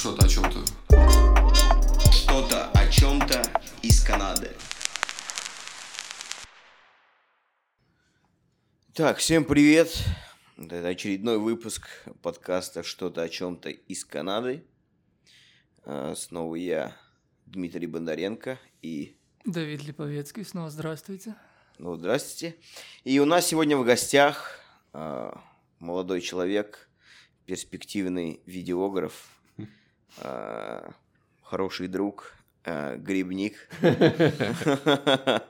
что-то о чем-то. Что-то о чем-то из Канады. Так, всем привет. Это очередной выпуск подкаста «Что-то о чем-то из Канады». А, Снова я, Дмитрий Бондаренко и... Давид Липовецкий, снова здравствуйте. Ну, здравствуйте. И у нас сегодня в гостях а, молодой человек, перспективный видеограф, а, хороший друг, а, грибник.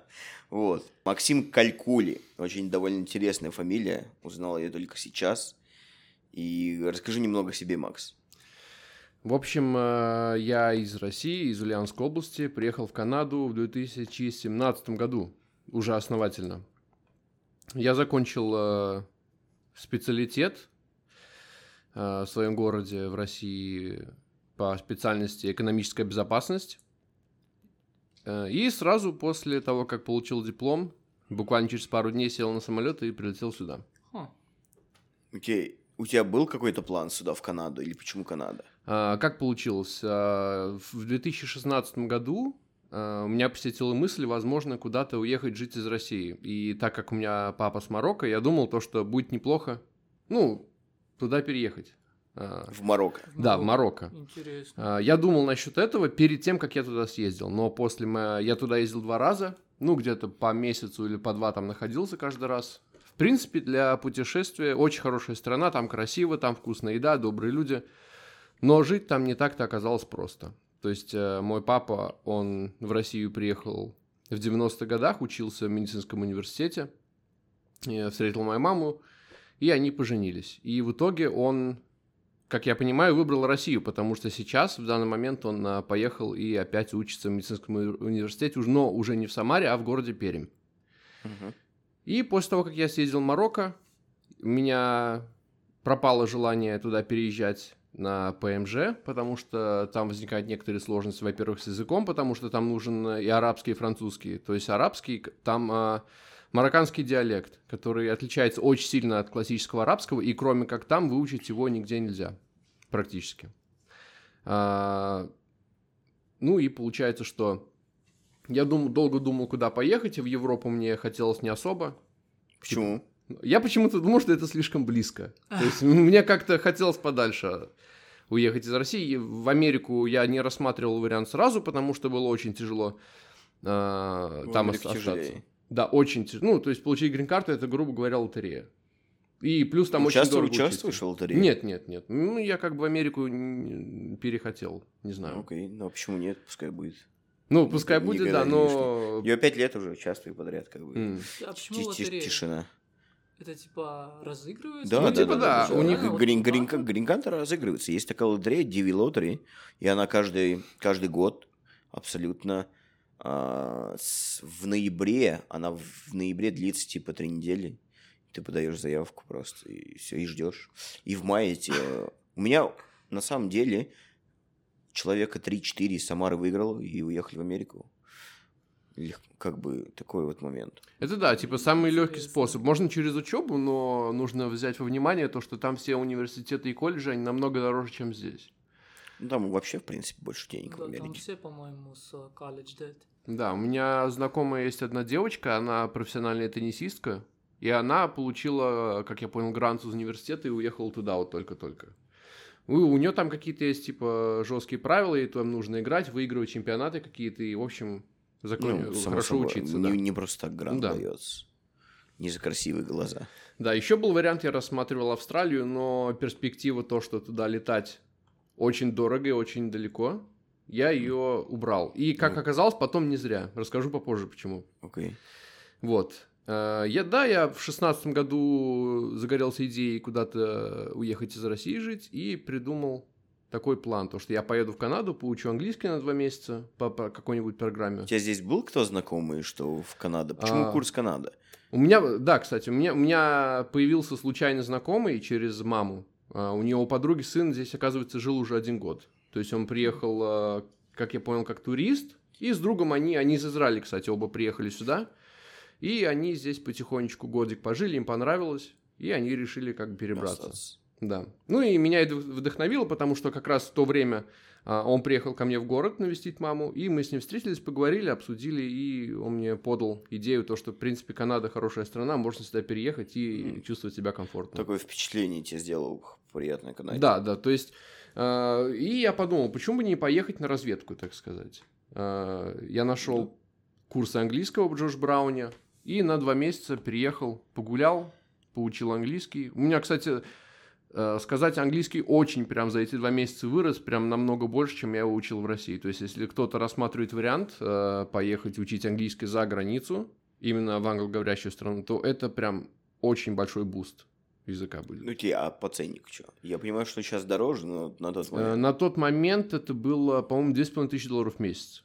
Вот. Максим Калькули. Очень довольно интересная фамилия. Узнал ее только сейчас. И расскажи немного о себе, Макс. В общем, э, я из России, из Ульяновской области, приехал в Канаду в 2017 году, уже основательно. Я закончил э, специалитет э, в своем городе в России по специальности экономическая безопасность. Э, И сразу после того, как получил диплом, буквально через пару дней сел на самолет и прилетел сюда. Окей. У тебя был какой-то план сюда, в Канаду? Или почему Канада? А, Как получилось? А, В 2016 году а, у меня посетила мысль, возможно, куда-то уехать жить из России. И так как у меня папа с Марокко, я думал, то, что будет неплохо, ну, туда переехать. А, В Марокко. Да, в Марокко. Интересно. А, Я думал насчет этого перед тем, как я туда съездил. Но после я туда ездил два раза, ну, где-то по месяцу или по два там находился каждый раз. В принципе, для путешествия очень хорошая страна, там красиво, там вкусная еда, добрые люди. Но жить там не так-то оказалось просто. То есть э, мой папа, он в Россию приехал в 90-х годах, учился в медицинском университете, Я встретил мою маму, и они поженились. И в итоге он как я понимаю, выбрал Россию, потому что сейчас, в данный момент, он а, поехал и опять учится в медицинском уни- университете, но уже не в Самаре, а в городе Пермь. И после того, как я съездил в Марокко, у меня пропало желание туда переезжать на ПМЖ, потому что там возникают некоторые сложности, во-первых, с языком, потому что там нужен и арабский, и французский. То есть арабский, там а, марокканский диалект, который отличается очень сильно от классического арабского, и кроме как там выучить его нигде нельзя, практически. А, ну и получается, что я дум, долго думал, куда поехать, и в Европу мне хотелось не особо. Почему? Я почему-то думал, что это слишком близко. То есть мне как-то хотелось подальше уехать из России. В Америку я не рассматривал вариант сразу, потому что было очень тяжело В там остаться. тяжелее. Да, очень тяжело. Ну, то есть получить грин-карту, это, грубо говоря, лотерея. И плюс там очень Участвуешь- дорого участвуешь учиться. в лотерее? Нет, нет, нет. Ну, я как бы в Америку перехотел, не знаю. Окей, ну а почему нет? Пускай будет. Ну, пускай Ни- будет, никогда да, но... Я пять лет уже участвую подряд, как бы. М. А почему лотерея? Тишина. Это типа разыгрывается? Да, Ну, да, типа да, да, у них грин, грин, грин-карта разыгрывается. Есть такая лотерея, Диви Лотери, и она каждый, каждый год абсолютно в ноябре, она в ноябре длится типа три недели. Ты подаешь заявку просто, и все, и ждешь. И в мае те... У меня на самом деле человека 3-4 из Самары выиграл и уехали в Америку. Как бы такой вот момент. Это да, типа самый легкий способ. Можно через учебу, но нужно взять во внимание то, что там все университеты и колледжи, они намного дороже, чем здесь. Ну, там вообще, в принципе, больше денег в Да, там Америке. все, по-моему, с э, college debt. Да, у меня знакомая есть одна девочка, она профессиональная теннисистка, и она получила, как я понял, грант из университета и уехала туда вот только-только. У, у нее там какие-то есть, типа, жесткие правила, и там нужно играть, выигрывать чемпионаты какие-то, и, в общем, закон... Ну, хорошо собой, учиться, не, да. не просто так грант Да. дается. Не за красивые глаза. Да, еще был вариант, я рассматривал Австралию, но перспектива то, что туда летать очень дорого и очень далеко, я ее убрал. И, как оказалось, потом не зря. Расскажу попозже, почему. Окей. Вот. Э, Я, да, я в шестнадцатом году загорелся идеей куда-то уехать из России жить и придумал такой план, то что я поеду в Канаду, поучу английский на два месяца по, по какой-нибудь программе. У тебя здесь был кто знакомый, что в Канаду? Почему А. курс Канада? У меня, да, кстати, у меня, у меня появился случайно знакомый через маму. А, У нее у подруги сын здесь, оказывается, жил уже один год. То есть он приехал, а, как я понял, как турист. И с другом они, они из Израиля, кстати, оба приехали сюда. И они здесь потихонечку годик пожили, им понравилось. И они решили как бы перебраться. Остаться. Да. Ну и меня это вдохновило, потому что как раз в то время он приехал ко мне в город навестить маму, и мы с ним встретились, поговорили, обсудили, и он мне подал идею, то, что, в принципе, Канада хорошая страна, можно сюда переехать и чувствовать себя комфортно. Такое впечатление тебе сделал приятное Канаде. Да, да, то есть, э, и я подумал, почему бы не поехать на разведку, так сказать. Э, я нашел курсы английского в Джош Брауне, и на два месяца переехал, погулял, поучил английский. У меня, кстати, сказать английский очень прям за эти два месяца вырос, прям намного больше, чем я его учил в России. То есть, если кто-то рассматривает вариант э, поехать учить английский за границу, именно в англоговорящую страну, то это прям очень большой буст языка будет. Ну, тебе, а по ценнику что? Я понимаю, что сейчас дороже, но на тот Э, момент... На тот момент это было, по-моему, 2500 долларов в месяц.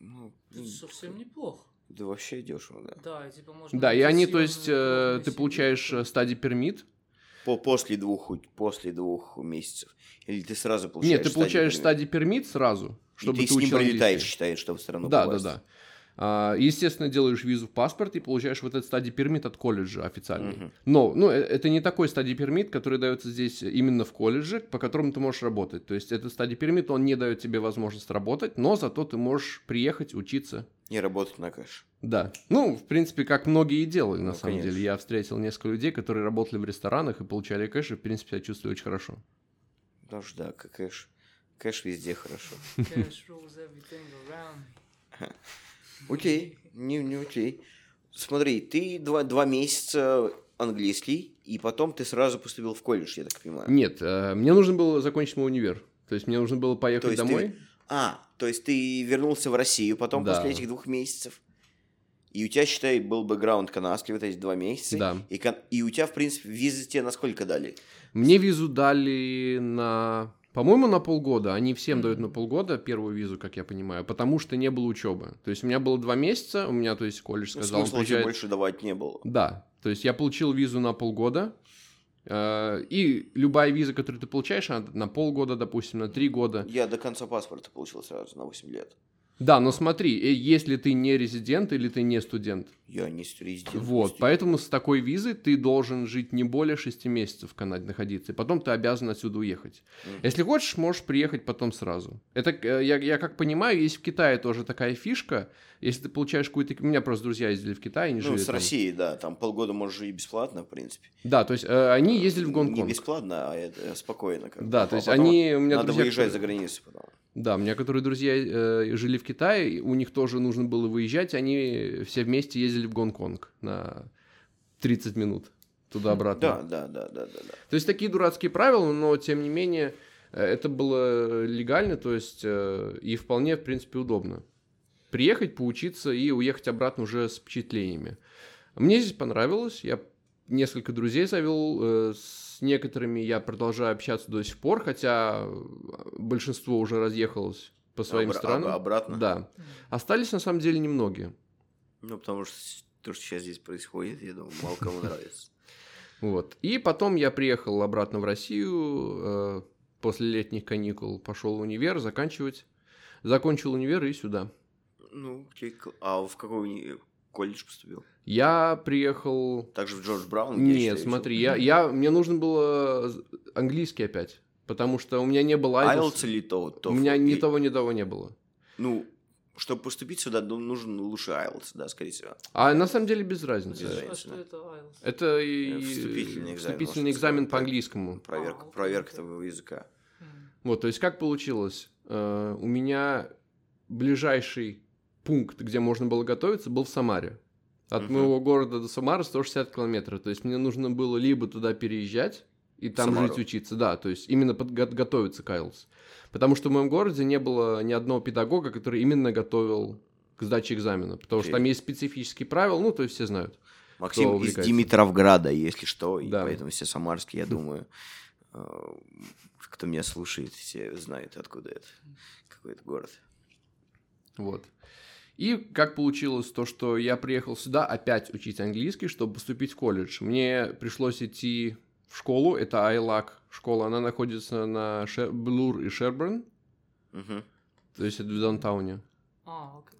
Ну, Это совсем неплохо. да вообще дешево, да. Да, и типа можно... Да, и они, то есть, э, ты получаешь э, study permit. По, после, двух, после двух месяцев. Или ты сразу получаешь Нет, ты получаешь стадий пермит сразу, чтобы и ты, ты с ним прилетаешь, считаешь, что в страну Да, да, попасть. да. А, Естественно, делаешь визу в паспорт и получаешь вот этот стадий пермит от колледжа официальный. Мгм. Но, ну, э, это не такой стадий пермит, который дается здесь именно в колледже, по которому ты можешь работать. То есть этот стадий пермит, он не дает тебе возможность работать, но зато ты можешь приехать, учиться. Не работать на кэш. Да. Ну, в принципе, как многие и делали, на Ну, самом конечно. деле. Я встретил несколько людей, которые работали в ресторанах и получали кэш, и, в принципе, себя чувствовали очень хорошо. Потому что, да, как кэш. Кэш везде хорошо. Окей, не, не окей. Смотри, ты два, два месяца английский, и потом ты сразу поступил в колледж, я так понимаю. Нет, э, мне нужно было закончить мой универ. То есть мне нужно было поехать есть ты- домой. А, то есть ты вернулся в Россию потом Да. после этих двух месяцев. И у тебя, считай, был бэкграунд канадский вот эти два месяца. Да. И, кан- и у тебя, в принципе, визы тебе на сколько дали? Мне визу дали на, по-моему, на полгода. Они всем дают на полгода первую визу, как я понимаю, потому что не было учебы. То есть у меня было два месяца, у меня, то есть колледж Ну, сказал, он смысла приезжает- больше давать не было. Да, то есть я получил визу на полгода, и любая виза, которую ты получаешь, она на полгода, допустим, на три года. Я до конца паспорта получил сразу, на 8 лет. Да, но смотри, э, если ты не резидент или ты не студент, Я не резидент. вот, не поэтому с такой визой ты должен жить не более шести месяцев в Канаде находиться, и потом ты обязан отсюда уехать. Мгм. Если хочешь, можешь приехать потом сразу. Это, э, я, я как понимаю, есть в Китае тоже такая фишка, если ты получаешь какую-то... У меня просто друзья ездили в Китай, они Ну, жили с там. Россией, да, там полгода можешь жить бесплатно, в принципе. Да, то есть э, они ездили в Не Гонконг. бесплатно, а это спокойно. Как. Да, А то есть они... У меня Надо друзья, выезжать за границу потом. Да, у меня которые друзья э, жили в Китае, и у них тоже нужно было выезжать, они все вместе ездили в Гонконг на 30 минут туда-обратно. Да, да, да, да, да, да. То есть такие дурацкие правила, но тем не менее э, это было легально, то есть э, и вполне, в принципе, удобно. Приехать, поучиться и уехать обратно уже с впечатлениями. Мне здесь понравилось, я несколько друзей завел, э, с некоторыми я продолжаю общаться до сих пор, хотя э, большинство уже разъехалось по своим Обра- странам. об- обратно? Да. Остались на самом деле немногие. Ну, потому что то, что сейчас здесь происходит, я думаю, мало кому нравится. Вот. И потом я приехал обратно в Россию э, после летних каникул, пошел в универ заканчивать. Закончил универ и сюда. Ну, окей, а в какой колледж поступил? Я приехал... Также в Джордж Браун? я Нет, смотри, я, я, мне нужно было английский опять, потому что у меня не было IELTS. IELTS или то, У меня ни И- того, ни того не было. Ну, чтобы поступить сюда, ну, нужен лучше IELTS, да, скорее всего. А на самом деле без разницы. Без А разницы, что да. это IELTS? Это и Э, вступительный экзамен, вступительный экзамен по английскому. Проверка, окей, проверка окей. твоего языка. Вот, то есть как получилось? Э, у меня ближайший пункт, где можно было готовиться, был в Самаре. От Мгм. моего города до Самары 160 километров. То есть мне нужно было либо туда переезжать и там Самару. жить, учиться. Да, то есть именно подготовиться к IELTS. Потому что в моем городе не было ни одного педагога, который именно готовил к сдаче экзамена. Потому что Окей. там есть специфические правила, ну, то есть все знают. Максим из. Димитровграда, если что, и Да. поэтому все самарские, я думаю, э, кто меня слушает, все знают, откуда это, какой это город. Вот. И как получилось то, что я приехал сюда опять учить английский, чтобы поступить в колледж. Мне пришлось идти в школу, это ILAC школа, она находится на Шер- Блур и Шерберн, Мгм. то есть это в даунтауне. А, окей.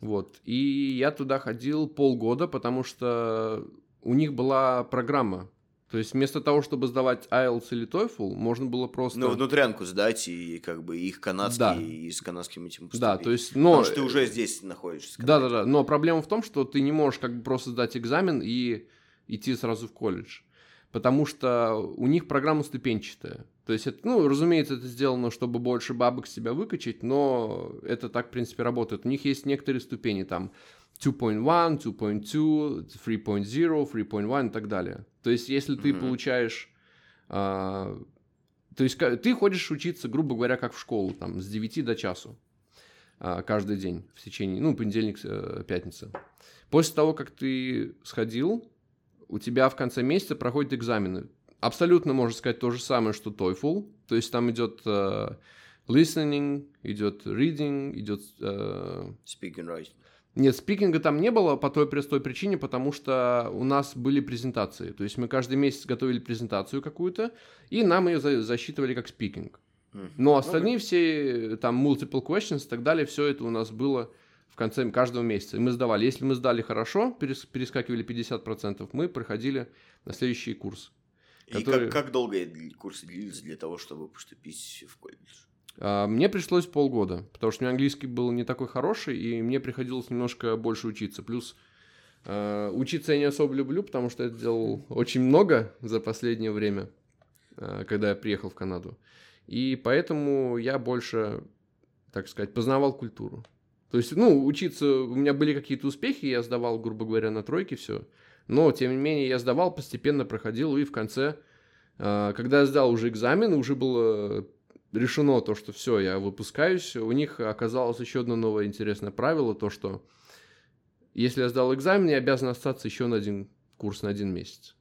Вот. И я туда ходил полгода, потому что у них была программа. То есть вместо того, чтобы сдавать IELTS или TOEFL, можно было просто... Ну, внутрянку сдать и как бы их канадский, Да. и с канадским этим поступить. Да, то есть, но... Потому что ты уже здесь находишься. Да, да, да. Но проблема в том, что ты не можешь как бы просто сдать экзамен и идти сразу в колледж. Потому что у них программа ступенчатая. То есть, это, ну, разумеется, это сделано, чтобы больше бабок с себя выкачать, но это так, в принципе, работает. У них есть некоторые ступени, там, 2.1, 2.2, 3.0, 3.1 и так далее. То есть, если ты Мгм. получаешь... а, то есть, ты ходишь учиться, грубо говоря, как в школу, там, с 9 до часу а, каждый день в течение, ну, понедельник, э, пятница. После того, как ты сходил, у тебя в конце месяца проходят экзамены. Абсолютно можно сказать то же самое, что TOEFL. То есть там идет э, listening, идет reading, идет... э, Speak and write. Нет, спикинга там не было по той простой причине, потому что у нас были презентации. То есть мы каждый месяц готовили презентацию какую-то, и нам ее за- засчитывали как спикинг. Но остальные все, там, multiple questions и так далее, все это у нас было в конце каждого месяца. И мы сдавали. Если мы сдали хорошо, перес- перескакивали 50%, мы проходили на следующий курс. И Который- как, как долго курсы длились для того, чтобы поступить в колледж? А, Мне пришлось полгода, потому что у меня английский был не такой хороший, и мне приходилось немножко больше учиться. Плюс э, учиться я не особо люблю, потому что я делал очень много за последнее время, э, когда я приехал в Канаду. И поэтому я больше, так сказать, познавал культуру. То есть, ну, учиться, у меня были какие-то успехи, я сдавал, грубо говоря, на тройке все. Но, тем не менее, я сдавал, постепенно проходил, и в конце, э, когда я сдал уже экзамен, уже было решено то, что все, я выпускаюсь, у них оказалось еще одно новое интересное правило, то, что если я сдал экзамен, я обязан остаться еще на один курс, на один месяц.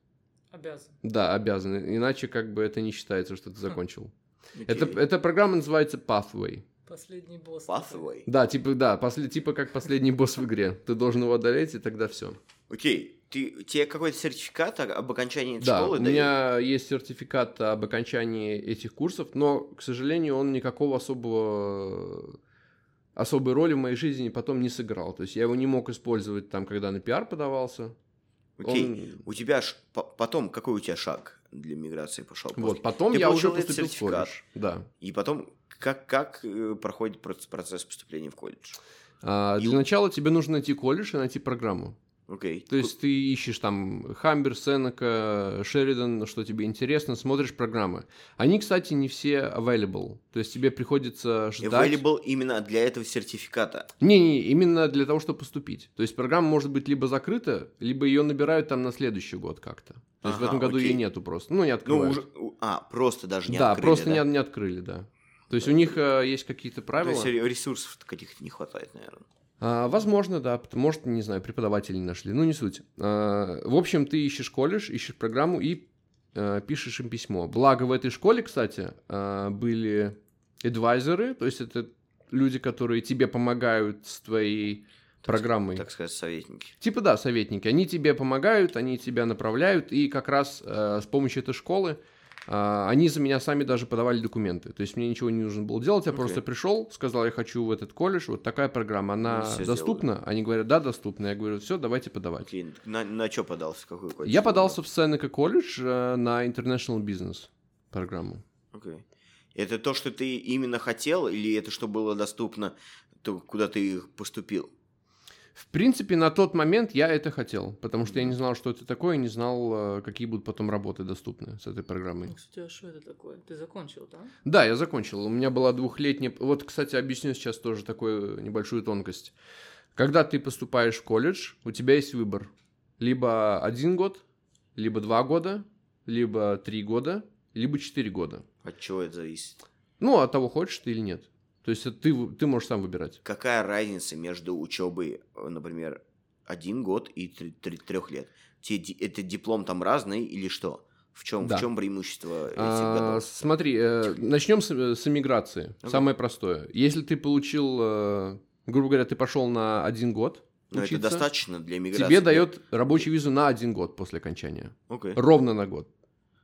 Обязан. Да, обязан, иначе как бы это не считается, что ты закончил. Это, эта программа называется Pathway. Последний босс. Pathway. Да, типа, да, после, типа как последний босс в игре. Ты должен его одолеть, и тогда все. Окей. Ты, тебе какой-то сертификат об окончании этой Да, школы у дают? меня есть сертификат об окончании этих курсов, но, к сожалению, он никакого особого особой роли в моей жизни потом не сыграл. То есть я его не мог использовать там, когда на пиар подавался. Окей. Он- У тебя по- потом какой у тебя шаг для миграции пошел? Вот, потом Ты я уже поступил в колледж. Да. И потом, как, как э, проходит проц- процесс поступления в колледж? А, И- для начала тебе нужно найти колледж и найти программу. Окей. То есть ты ищешь там Хамбер, Сенека, Шеридан, что тебе интересно, смотришь программы. Они, кстати, не все available. То есть тебе приходится ждать... Available именно для этого сертификата. Не-не, именно для того, чтобы поступить. То есть программа может быть либо закрыта, либо ее набирают там на следующий год как-то. То есть в Ага, этом году окей. ее нету просто. Ну, не Ну, открывают. уже... у- А, просто даже не да, открыли, просто да? Не, не открыли, да. То есть у них э, есть какие-то То правила. есть ре- ресурсов каких-то не хватает, наверное. А, возможно, да. Может, не знаю, преподаватели нашли. Ну, не суть. А, в общем, ты ищешь колледж, ищешь программу и э, пишешь им письмо. Благо в этой школе, кстати, а, были адвайзеры, то есть это люди, которые тебе помогают с твоей программой. Так сказать, советники. Типа да, советники. Они тебе помогают, они тебя направляют, и как раз э, с помощью этой школы они за меня сами даже подавали документы. То есть мне ничего не нужно было делать, я Окей. просто пришел, сказал, я хочу в этот колледж, вот такая программа, она Они всё доступна? Они говорят, да, доступна. Я говорю, все, давайте подавать. Окей, на, на что подался? Какой колледж? Я подался в Сенека колледж э, на International Business программу. Окей. Это то, что ты именно хотел, или это что было доступно, то, куда ты поступил? В принципе, на тот момент я это хотел, потому что я не знал, что это такое, и не знал, э, какие будут потом работы доступны с этой программой. Ну, кстати, а что это такое? Ты закончил, да? Да, я закончил. У меня была двухлетняя... Вот, кстати, объясню сейчас тоже такую небольшую тонкость. Когда ты поступаешь в колледж, у тебя есть выбор. Либо один год, либо два года, либо три года, либо четыре года. От чего это зависит? Ну, от того, хочешь ты или нет. То есть это ты, ты можешь сам выбирать. Какая разница между учебой, э, например, один год и трех лет? Те, это диплом там разный или что? В чем, Да. в чем преимущество этих А, годов? смотри, э, начнем с, с эмиграции. Ага. Самое простое. Если ты получил, э, грубо говоря, ты пошел на один год Но это учиться, достаточно для миграции. тебе дает рабочую визу на один год после окончания. Окей. Ровно на год.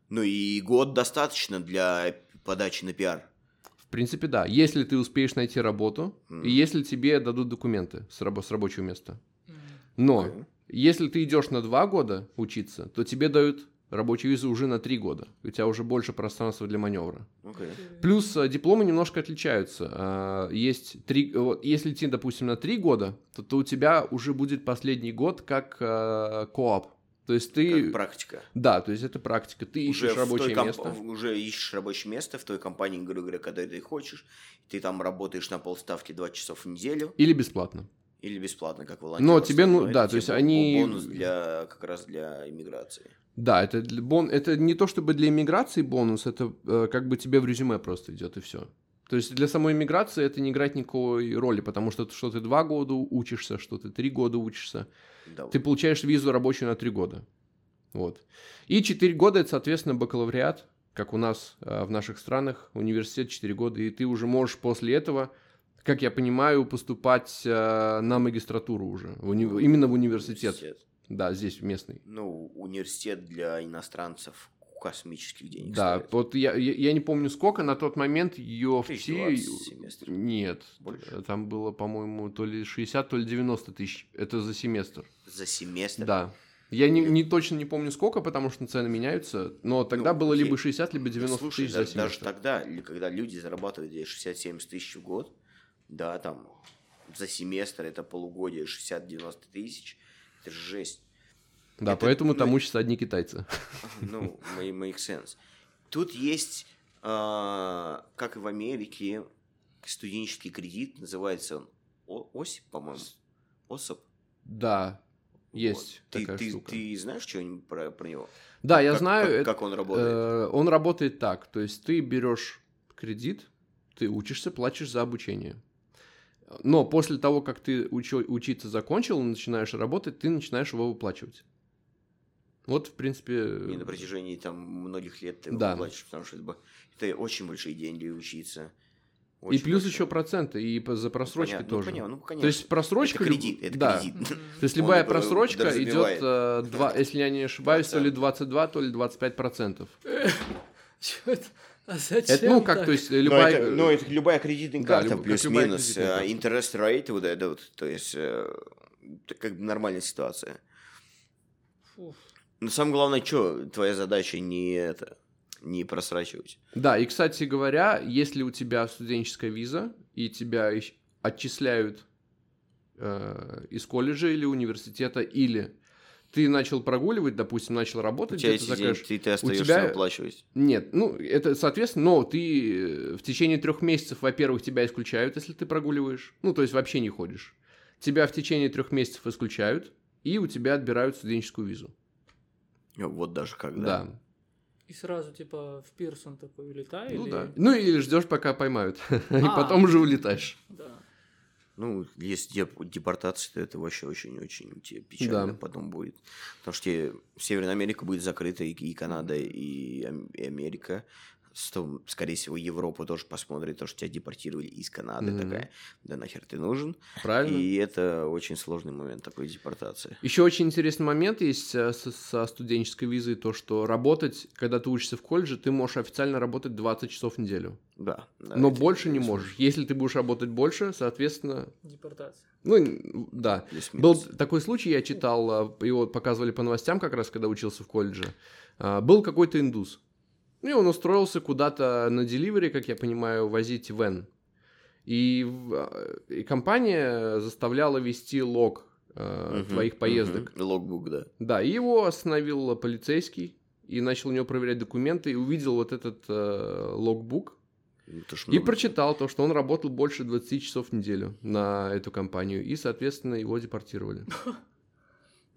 Ну и год достаточно для подачи на пиар. В принципе, да. Если ты успеешь найти работу, М. и если тебе дадут документы с, рабо- с рабочего места. Но Окей. если ты идешь на два года учиться, то тебе дают рабочей визы уже на три года. У тебя уже больше пространства для маневра. Окей. Плюс э, дипломы немножко отличаются. А, Есть три, вот, если идти, допустим, на три года, то, то у тебя уже будет последний год как э, кооп. То есть ты, Как практика. да, то есть это практика. Ты ищешь в той рабочее комп- место. Уже ищешь рабочее место в той компании, грубо говоря, когда ты хочешь. Ты там работаешь на полставки 2 часа в неделю Или бесплатно. или бесплатно, как волонтер. Но тебе, ну, это да, то есть бо- они- Бонус для, как раз для иммиграции. Да, это, для бон... это не то чтобы для иммиграции бонус, это э, как бы тебе в резюме просто идет и все. То есть для самой иммиграции это не играет никакой роли, потому что что ты два года учишься, что ты три года учишься. Да, Ты получаешь визу рабочую на три года. Вот. И четыре года это, соответственно, бакалавриат, как у нас э, в наших странах, университет 4 года, и ты уже можешь после этого, как я понимаю, поступать э, на магистратуру уже, в уни- именно в университет. Да, здесь местный. Ну, университет для иностранцев космических денег Да, стоит. вот я, я, я не помню сколько, на тот момент двадцать семестр. Нет, Больше. там было, по-моему, то ли 60, то ли 90 тысяч. Это за семестр. За семестр? Да. Я не, не точно не помню сколько, потому что цены меняются, но тогда Ну, было окей. либо 60, либо 90 Слушай, тысяч за даже семестр. тогда, ли- когда люди зарабатывают здесь 60-70 тысяч в год, да, там, за семестр это полугодие 60-90 тысяч, это же жесть. Да, это- поэтому там ну, учатся одни китайцы. Ну, make sense. Тут есть, а, как и в Америке, студенческий кредит, называется он О- ОСИП, по-моему. ОСОП. Да, есть Вот. Ты, такая ты, штука. ты знаешь что-нибудь про, про него? Да, я Как- знаю. Как, как он работает? э, он работает так, то есть ты берешь кредит, ты учишься, платишь за обучение. Но после того, как ты учё- учиться закончил, начинаешь работать, ты начинаешь его выплачивать. Вот, в принципе... И на протяжении там многих лет ты Да. платишь, потому что это, очень большие деньги учиться. И Очень плюс большие. еще проценты, и за просрочки Понятно, тоже. Ну, понятно, ну, конечно. То есть просрочка... это люб- кредит, это да. кредит. То есть Он любая такой просрочка идет, э, два, если я не ошибаюсь, то ли Процент. 22, то ли 25 процентов. Это? А зачем Это, ну, как, так? то есть, Но любая... это, ну, это любая кредитная Да, карта, люб- как плюс-минус, карта. э, интерес рейт, вот это вот, то есть, э, это как бы нормальная ситуация. Фу. Но самое главное, что твоя задача не это, не просрачивать. Да, и, кстати говоря, если у тебя студенческая виза, и тебя отчисляют э, из колледжа или университета, или ты начал прогуливать, допустим, начал У работать, тебя где-то эти за деньги, кэш. ты, ты остаешься тебя- выплачивать. Нет, ну, это, соответственно, но ты э, в течение трех месяцев, во-первых, тебя исключают, если ты прогуливаешь. Ну, то есть вообще не ходишь. Тебя в течение трех месяцев исключают, и у тебя отбирают студенческую визу. Вот даже когда. Да. И сразу, типа, в Пирсон такой улетай? Ну или... да. Ну или ждешь, пока поймают. И А. потом уже улетаешь. Да. Ну, если деп- депортация, то это вообще очень-очень тебе печально Да. потом будет. Потому что Северная Америка будет закрыта, и, и Канада, и, и Америка. Что, скорее всего, Европа тоже посмотрит, то, что тебя депортировали из Канады. Мгм. Такая, да нахер ты нужен. Правильно? И это очень сложный момент такой депортации. Еще очень интересный момент есть э, со, студенческой визой, то, что работать, когда ты учишься в колледже, ты можешь официально работать 20 часов в неделю. Да. да, но больше не можешь. Если ты будешь работать больше, соответственно, Депортация. ну, да. Был такой случай, я читал, э, его показывали по новостям как раз, когда учился в колледже. А, Был какой-то индус. И он устроился куда-то на деливере, как я понимаю, возить вен. И, э, и компания заставляла вести лог э, твоих поездок. Логбук, да. Да, и его остановил полицейский и начал у него проверять документы и увидел вот этот э, логбук Ну, и много. прочитал то, что он работал больше 20 часов в неделю на эту компанию и, соответственно, его депортировали.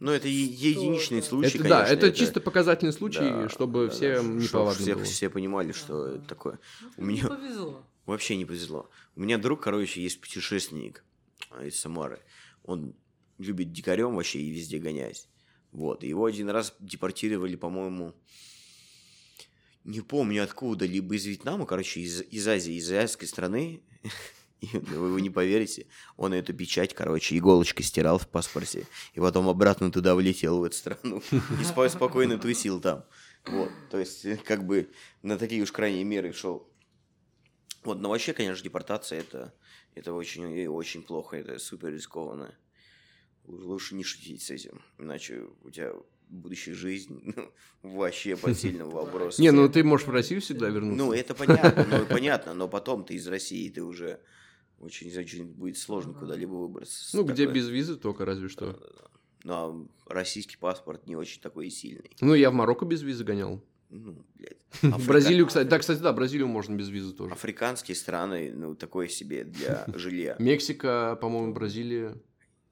Ну, это единичный это? случай, это, да, конечно, это, чисто показательный случай, Да, чтобы да, все да, неповадно все, было. все понимали, что Ага. это такое. У Ну, меня повезло. вообще не повезло. У меня друг, короче, есть путешественник а, из Самары. Он любит дикарем вообще и везде гонять. Вот. и Его один раз депортировали, по-моему, не помню откуда, либо из Вьетнама, короче, из, из Азии, из азиатской страны. И вы, не поверите, он эту печать, короче, иголочкой стирал в паспорте, и потом обратно туда влетел, в эту страну, и спо- спокойно тусил там. Вот, то есть, э, как бы на такие уж крайние меры шел. Вот, но вообще, конечно, депортация это, это очень, и очень плохо, это супер рискованно. Лу- Лучше не шутить с этим, иначе у тебя будущая жизнь ну, вообще под сильным вопросом. Не, ну ты можешь в Россию всегда вернуться. Ну, это понятно, ну, понятно, но потом ты из России, ты уже очень, очень будет сложно куда-либо выбраться. с Ну, где без визы только разве что. Ну, а российский паспорт не очень такой и сильный. Ну, я в Марокко без визы гонял. Ну, блядь. В Африка- Бразилию, кстати, да, кстати, да, Бразилию можно без визы тоже. Африканские страны, ну, такое себе для жилья. Мексика, по-моему, Бразилия,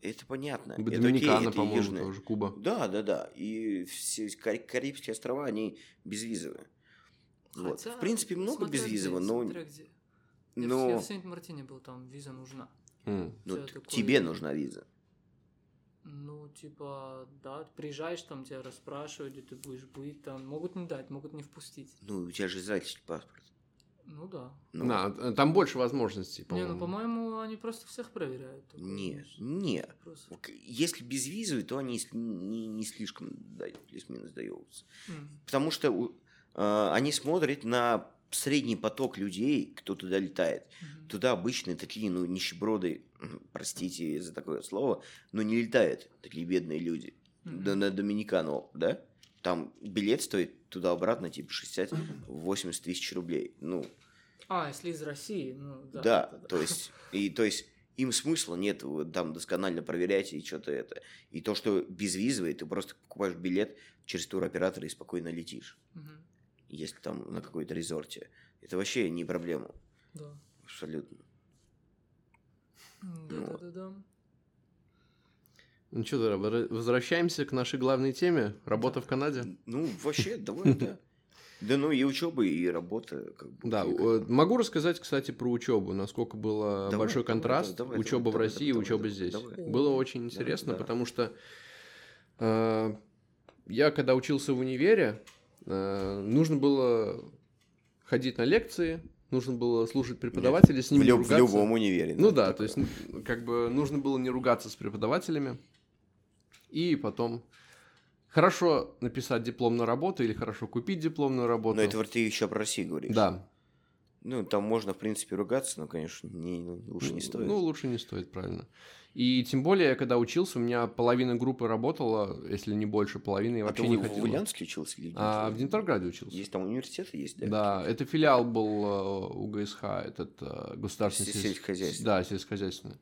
Это понятно. Это окей, Доминикана, это по-моему, тоже, Куба. Да, да, да. И все Кар- Карибские острова, они безвизовые. Вот. В принципе, много безвизового, но, смотря где. В- я но в Сент-Мартине был, там виза нужна. М. ну, тебя т- такой- тебе нужна виза. Ну, типа, да, ты приезжаешь, там тебя расспрашивают, где ты будешь быть, там могут не дать, могут не впустить. Ну, у тебя же израильский паспорт. Ну да. Ну, Да, э, там больше возможностей, Не, по-моему. ну, по-моему, они просто всех проверяют. такое, Не, не. Просто- Если безвизовый, то они не, не слишком дают, плюс-минус даются. М. Потому что э, они смотрят на средний поток людей, кто туда летает. Мгм. Туда обычно такие, ну, нищеброды, простите за такое слово, но не летают такие бедные люди. Мгм. Да на Доминикану, да? Там билет стоит туда-обратно, типа 60-80 тысяч рублей. Ну, А, если из России, ну да. да, это да. то есть, и, то есть им смысла нет вот там досконально проверять и что-то это. И то, что безвизовый, ты просто покупаешь билет через туроператора и спокойно летишь, Мгм. Если там на какой-то резорте. Это вообще не проблема, Да. абсолютно. Да, Ну да, вот. да, да. Ну что, возвращаемся к нашей главной теме. Работа в Канаде. Ну, вообще, давай, да. Да ну и учеба, и работа. Как бы, Да, и как- могу рассказать, кстати, про учебу, насколько был Давай, большой давай, контраст давай, давай, учеба в давай, России и давай, учеба давай, здесь. давай. Было очень интересно, да. потому что э, я когда учился в универе, нужно было ходить на лекции, нужно было слушать преподавателей, с в, ними в ругаться. любом универе. Ну да, такое. то есть, как бы нужно было не ругаться с преподавателями. И потом хорошо написать дипломную работу или хорошо купить дипломную работу. Но это вот ты еще про Россию говоришь. Да. Ну, там можно, в принципе, ругаться, но, конечно, не, ну, лучше не стоит. Ну, лучше не стоит, правильно. И тем более, я когда учился, у меня половина группы работала, если не больше половины, я а вообще ты не в, в ходила. Ульяновске учился или? А, в Димитровграде учился. Есть там университеты есть, да? Да, это филиал был э, УГСХ, этот э, государственный Се- сельс- сельскохозяйственный. Да, сельскохозяйственный.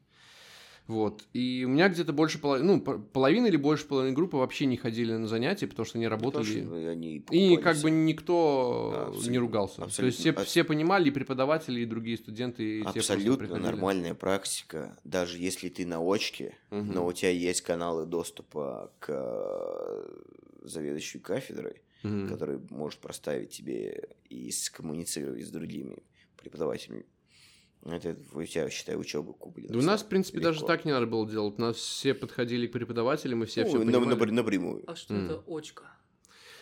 Вот. И у меня где-то больше половины, ну, по- половина или больше половины группы вообще не ходили на занятия, потому что они Потому работали. что они И как бы никто Да, не абсолютно, ругался. То абсолютно. есть все, все понимали, и преподаватели, и другие студенты, и те Абсолютно приходили. нормальная практика, даже если ты на очке, Мгм. но у тебя есть каналы доступа к э, заведующей кафедрой, Мгм. который может проставить тебе и скоммуницировать с другими преподавателями. Это у тебя, считай, учеба куплена. Да у нас, в принципе, даже легко. так не надо было делать. У нас все подходили к преподавателям, и все Ну, все на- понимали. напр- напрямую. А что М. это очка?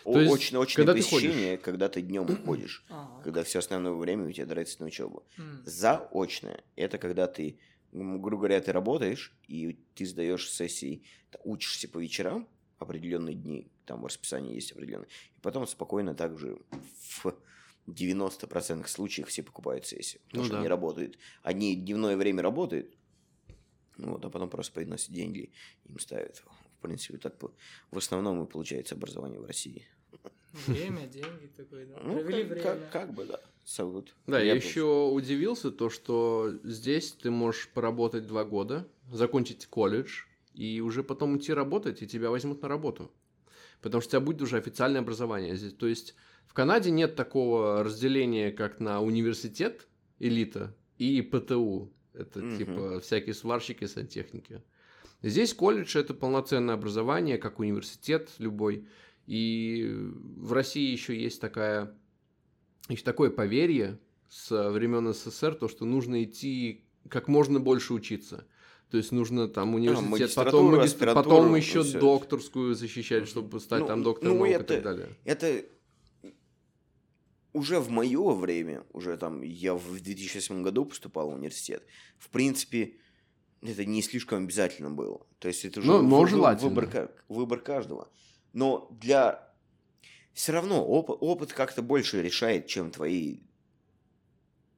То есть, Очень очное когда ты посещение, когда ты днем ходишь, А, когда все основное время у тебя тратится на учебу. м. Заочное – это когда ты, грубо говоря, ты работаешь, и ты сдаешь сессии, учишься по вечерам, определенные дни, там в расписании есть определенные, и потом спокойно также в 90% случаев все покупают сессию, потому Ну что да. они работают. Одни дневное время работают, ну вот, а потом просто приносят деньги, им ставят. В принципе, так по- в основном и получается образование в России. Время, деньги такой, да. Ну, Провели как, время. как- как бы, да. So good. Да, я Приятно. еще удивился, то, что здесь ты можешь поработать два года, закончить колледж, и уже потом идти работать, и тебя возьмут на работу. Потому что у тебя будет уже официальное образование здесь. То есть Канаде нет такого разделения, как на университет, элита, и ПТУ. Это Мгм. типа всякие сварщики, сантехники. Здесь колледж это полноценное образование, как университет любой. И в России еще есть такая, еще такое поверье с времен СССР, то, что нужно идти как можно больше учиться. То есть нужно там университет, магистратура, потом, магистр- потом ну, еще докторскую защищать, чтобы стать Ну, там доктором ну, наук и это- так далее. Это уже в мое время, уже там, я в 2008 году поступал в университет, в принципе, это не слишком обязательно было. То есть это уже Но- желательно. выбор, ка- выбор каждого. Но для... Все равно опыт, опыт как-то больше решает, чем твои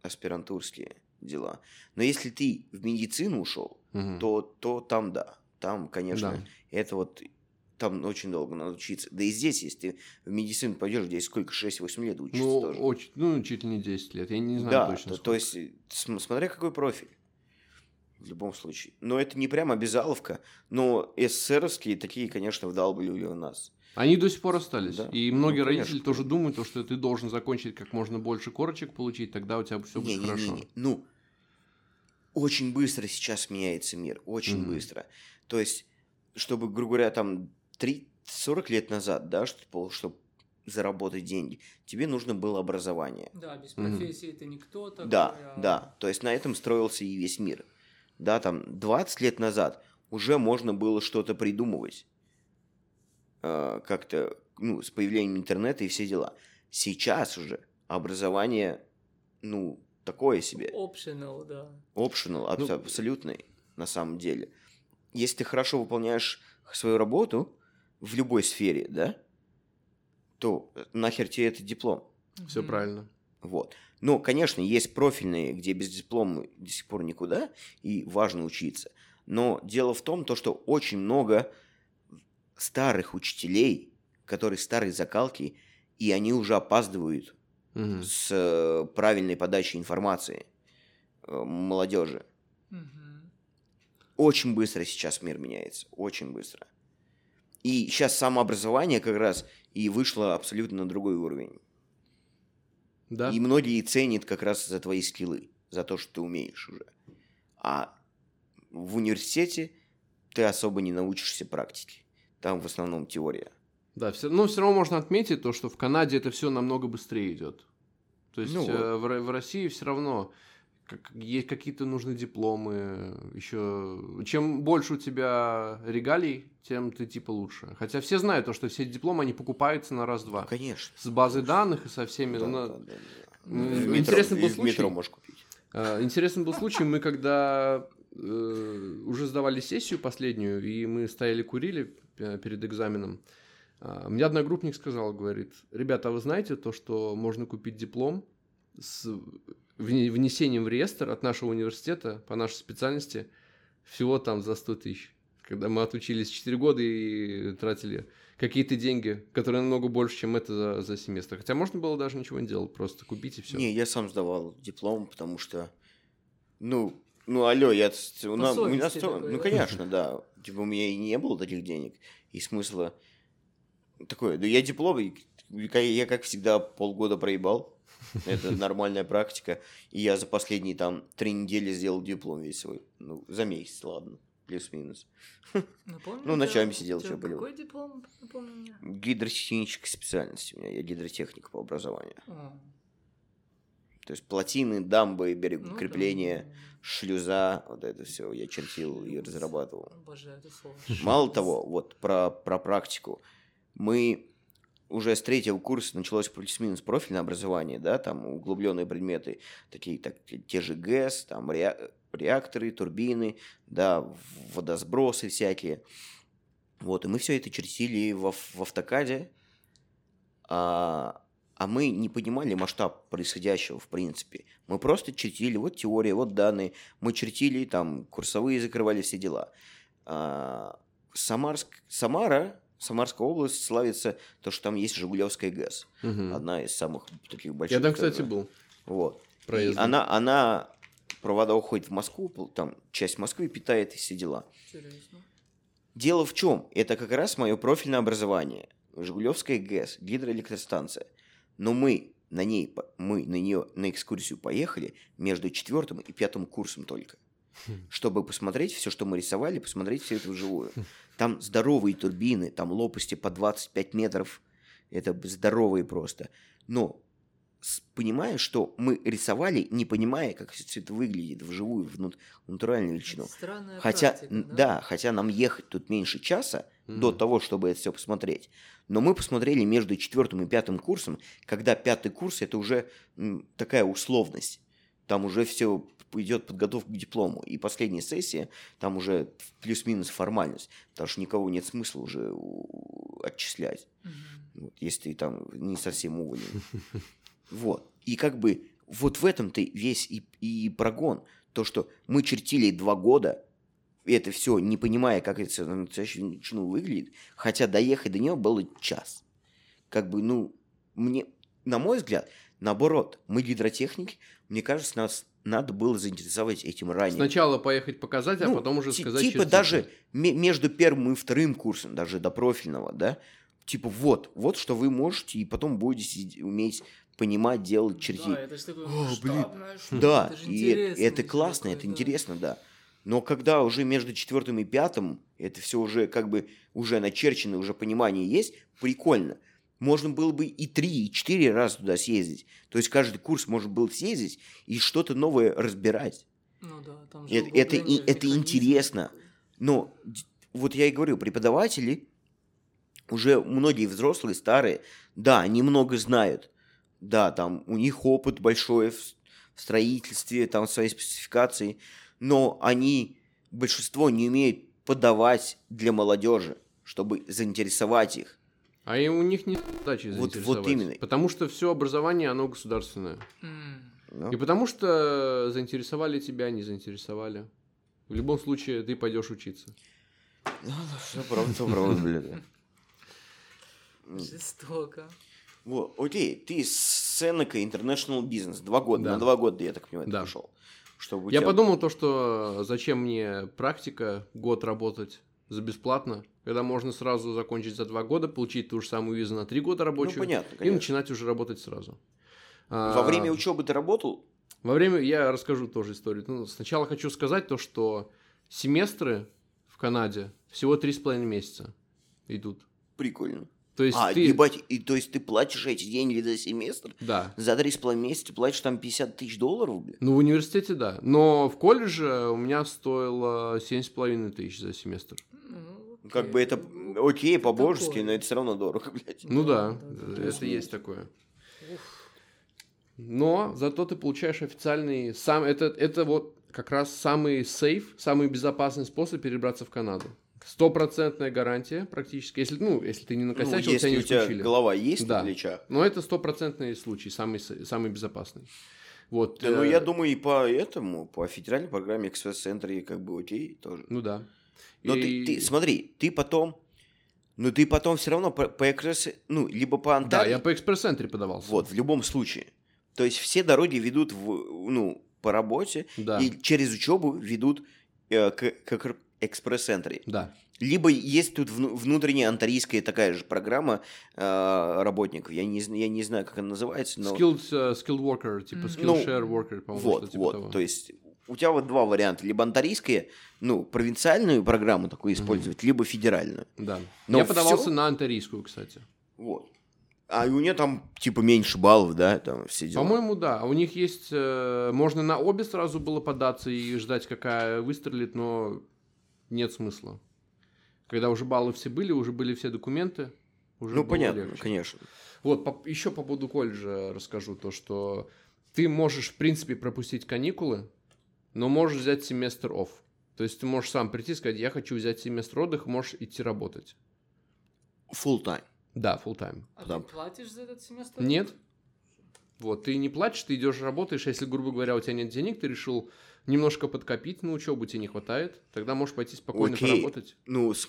аспирантурские дела. Но если ты в медицину ушел, Мгм. то, то там да. Там, конечно, Да. это вот там очень долго надо учиться. Да и здесь, если ты в медицину пойдешь, здесь сколько, 6-8 лет учишься Ну, тоже. очень, ну, чуть ли не 10 лет. Я не знаю да, точно. то, то есть, э, см- смотря какой профиль. В любом случае. Но это не прям обязаловка, но СССРовские такие, конечно, вдалбливали у нас. Они до сих пор остались. Да. И Ну, многие конечно, родители тоже думают, то, что ты должен закончить как можно больше корочек получить, тогда у тебя все будет Не-не-не-не. хорошо. Ну, очень быстро сейчас меняется мир, очень Мгм. быстро. То есть, чтобы, грубо говоря, там 3, 40 лет назад, да, чтобы, чтобы заработать деньги, тебе нужно было образование. Да, без профессии ты никто такой. Да, а- да. То есть на этом строился и весь мир. Да, там 20 лет назад уже можно было что-то придумывать. Э, как-то, ну, с появлением интернета и все дела. Сейчас уже образование, ну, такое себе. Optional, да. Optional, абс- Ну, абсолютный, на самом деле. Если ты хорошо выполняешь свою работу в любой сфере, да, то нахер тебе этот диплом? Все правильно. Вот. Но, конечно, есть профильные, где без диплома до сих пор никуда, и важно учиться. Но дело в том, то, что очень много старых учителей, которые старые закалки, и они уже опаздывают Мгм. с э, правильной подачей информации э, молодежи. Мгм. Очень быстро сейчас мир меняется, очень быстро. И сейчас самообразование как раз и вышло абсолютно на другой уровень. Да. И многие ценят как раз за твои скиллы, за то, что ты умеешь уже. А в университете ты особо не научишься практике. Там в основном теория. Да, все, но все равно можно отметить то, что в Канаде это все намного быстрее идет. То есть Ну э, в, в России все равно как- есть какие-то нужны дипломы, еще чем больше у тебя регалий, тем ты типа лучше. Хотя все знают то, что все дипломы они покупаются на раз-два Конечно. с базой данных и со всеми. Да, ну, да, да, да. В метро- интересный был в метро случай. можешь купить. Э, Интересный был случай, мы когда э, уже сдавали сессию последнюю, и мы стояли курили э, перед экзаменом, мне одногруппник сказал, говорит, ребята, а вы знаете то, что можно купить диплом с внесением в реестр от нашего университета по нашей специальности всего там за 100 тысяч. Когда мы отучились 4 года и тратили какие-то деньги, которые намного больше, чем это за, за семестр. Хотя можно было даже ничего не делать, просто купить и все. Не, я сам сдавал диплом, потому что, ну, ну, алло, я, у нас- у нас то- ну, конечно, да, типа, у меня и не было таких денег, и смысла такое, да я диплом, я, как всегда, полгода проебал, это нормальная практика, и я за последние, там, три недели сделал диплом весь свой, ну, за месяц, ладно, плюс-минус. Напомни, Ну, у ночами сидел, чё болел. Какой диплом, напомни мне? Гидротехническая специальность у меня, я гидротехник по образованию. А, То есть плотины, дамбы, ну да, берегокрепления, ну, шлюза, вот это все я чертил и разрабатывал. Обожаю это слово. Мало того, вот про, про практику. Мы уже с третьего курса началось плюс-минус профильное образование, да, там углубленные предметы, такие так, те же ГЭС, там ре- реакторы, турбины, да, водосбросы всякие. Вот, и мы все это чертили в, в автокаде, а, а мы не понимали масштаб происходящего, в принципе. Мы просто чертили, вот теория, вот данные, мы чертили, там, курсовые закрывали все дела. А, Самарск, Самара, Самарская область славится то, что там есть Жигулевская ГЭС. Мгм. Одна из самых таких больших. Я там, кстати, был. Вот. И Проездом. она, она провода уходит в Москву, там часть Москвы питает и все дела. Интересно. Дело в чем? Это как раз мое профильное образование. Жигулевская ГЭС, гидроэлектростанция. Но мы на ней, мы на нее на экскурсию поехали между четвертым и пятым курсом только. Чтобы посмотреть все, что мы рисовали, посмотреть все это вживую. Там здоровые турбины, там лопасти по 25 метров. Это здоровые просто. Но понимая, что мы рисовали, не понимая, как все это выглядит вживую, в натуральную величину. Странная Хотя, практика, н- да, хотя нам ехать тут меньше часа до Мгм. того, чтобы это все посмотреть. Но мы посмотрели между четвертым и пятым курсом, когда пятый курс это уже такая условность. Там уже все идет подготовка к диплому. И последняя сессия, там уже плюс-минус формальность. Потому что никого нет смысла уже отчислять. Мгм. Вот, если ты там не совсем уволен. Вот. И как бы вот в этом-то весь и, и прогон. То, что мы чертили два года это все, не понимая, как это на настоящую величину выглядит, хотя доехать до нее было час. Как бы, ну, мне, на мой взгляд, наоборот, мы гидротехники, мне кажется, нас надо было заинтересовать этим ранее. Сначала поехать показать, а Ну, потом уже сказать, Типа даже ме- между первым и вторым курсом, даже до профильного, да, типа вот, вот что вы можете, и потом будете уметь понимать, делать черти. Да, это же такое О, блин. Да, это же и это, интересно это ещё классно, это интересно, да. Но когда уже между четвертым и пятым, это все уже как бы уже начерчено, уже понимание есть, прикольно. Можно было бы и три, и четыре раза туда съездить. То есть каждый курс можно было съездить и что-то новое разбирать. Ну да, там же Это- это и- это интересно. Но вот я и говорю, преподаватели, уже многие взрослые, старые, да, они много знают. Да, там у них опыт большой в в строительстве, там свои спецификации, но они, большинство не умеют подавать для молодежи, чтобы заинтересовать их. А и у них нет задачи Вот- вот заинтересовать. именно. Потому что все образование, оно государственное. Ну, И потому что заинтересовали тебя, не заинтересовали. В любом случае, ты пойдешь учиться. всё правда, всё правда, блин. Жестоко. Вот, окей, ты с Seneca International Business, два года, Да. на два года, я так понимаю, ты Да. пошел. Чтобы Я тебя- подумал то, что зачем мне практика, год работать за бесплатно, когда можно сразу закончить за два года, получить ту же самую визу на три года Ну, рабочую понятно, и начинать уже работать сразу. Во А, время учебы ты работал? Во время, я расскажу тоже историю. Ну, сначала хочу сказать то, что семестры в Канаде всего три с половиной месяца идут. Прикольно. То есть а, ты... ебать, и то есть ты платишь эти деньги за семестр? Да. За три с половиной месяца ты платишь там 50 тысяч долларов, блин? Ну, в университете, да. Но в колледже у меня стоило семь с половиной тысяч за семестр. Ну, Как бы это окей, по-божески, но это все равно дорого, блядь. Ну да, это есть такое. Но зато ты получаешь официальный сам это это вот как раз самый сейф, самый безопасный способ перебраться в Канаду. Стопроцентная гарантия практически, если ну если ты не Ну, накосячил, тебя если не у тебя исключили. голова есть Да. на плечах. Но это стопроцентный случай, самый самый безопасный. Вот. Да, ну, э, я думаю, и по этому, по федеральной программе экспресс-центре как бы окей тоже. Ну да. Но И- ты, ты, смотри, ты потом, ну ты потом все равно по, по экспресс, ну, либо по Да, Антарии, я по экспресс-центре подавался. вот, в любом случае. То есть все дороги ведут, в, ну, по работе, Да. и через учебу ведут э, к, к экспресс-центре. Да. Либо есть тут вну- внутренняя антарийская такая же программа э, работников. Я не, я не знаю, как она называется, но... Skilled, э, skilled worker, типа Мгм. skilled Ну, share worker, по-моему, Вот, что-то типа вот. того. То есть у тебя вот два варианта. Либо антарийская, ну, провинциальную программу такую использовать, либо федеральную. Да. Но я подавался всё- на антарийскую, кстати. Вот. А и у нее там типа меньше баллов, да, там все дела. По-моему, да. У них есть... э, можно на обе сразу было податься и ждать, какая выстрелит, но нет смысла. Когда уже баллы все были, уже были все документы, уже ну, понятно, легче. конечно. Вот, по- еще по поводу колледжа расскажу то, что ты можешь, в принципе, пропустить каникулы, но можешь взять семестр офф. То есть ты можешь сам прийти и сказать, я хочу взять семестр отдыха, можешь идти работать. Full time. Да, full time. А Да. ты платишь за этот семестр? Нет. Вот, ты не платишь, ты идешь работаешь, если, грубо говоря, у тебя нет денег, ты решил немножко подкопить на учебу, тебе не хватает, тогда можешь пойти спокойно Окей. поработать. Ну, с-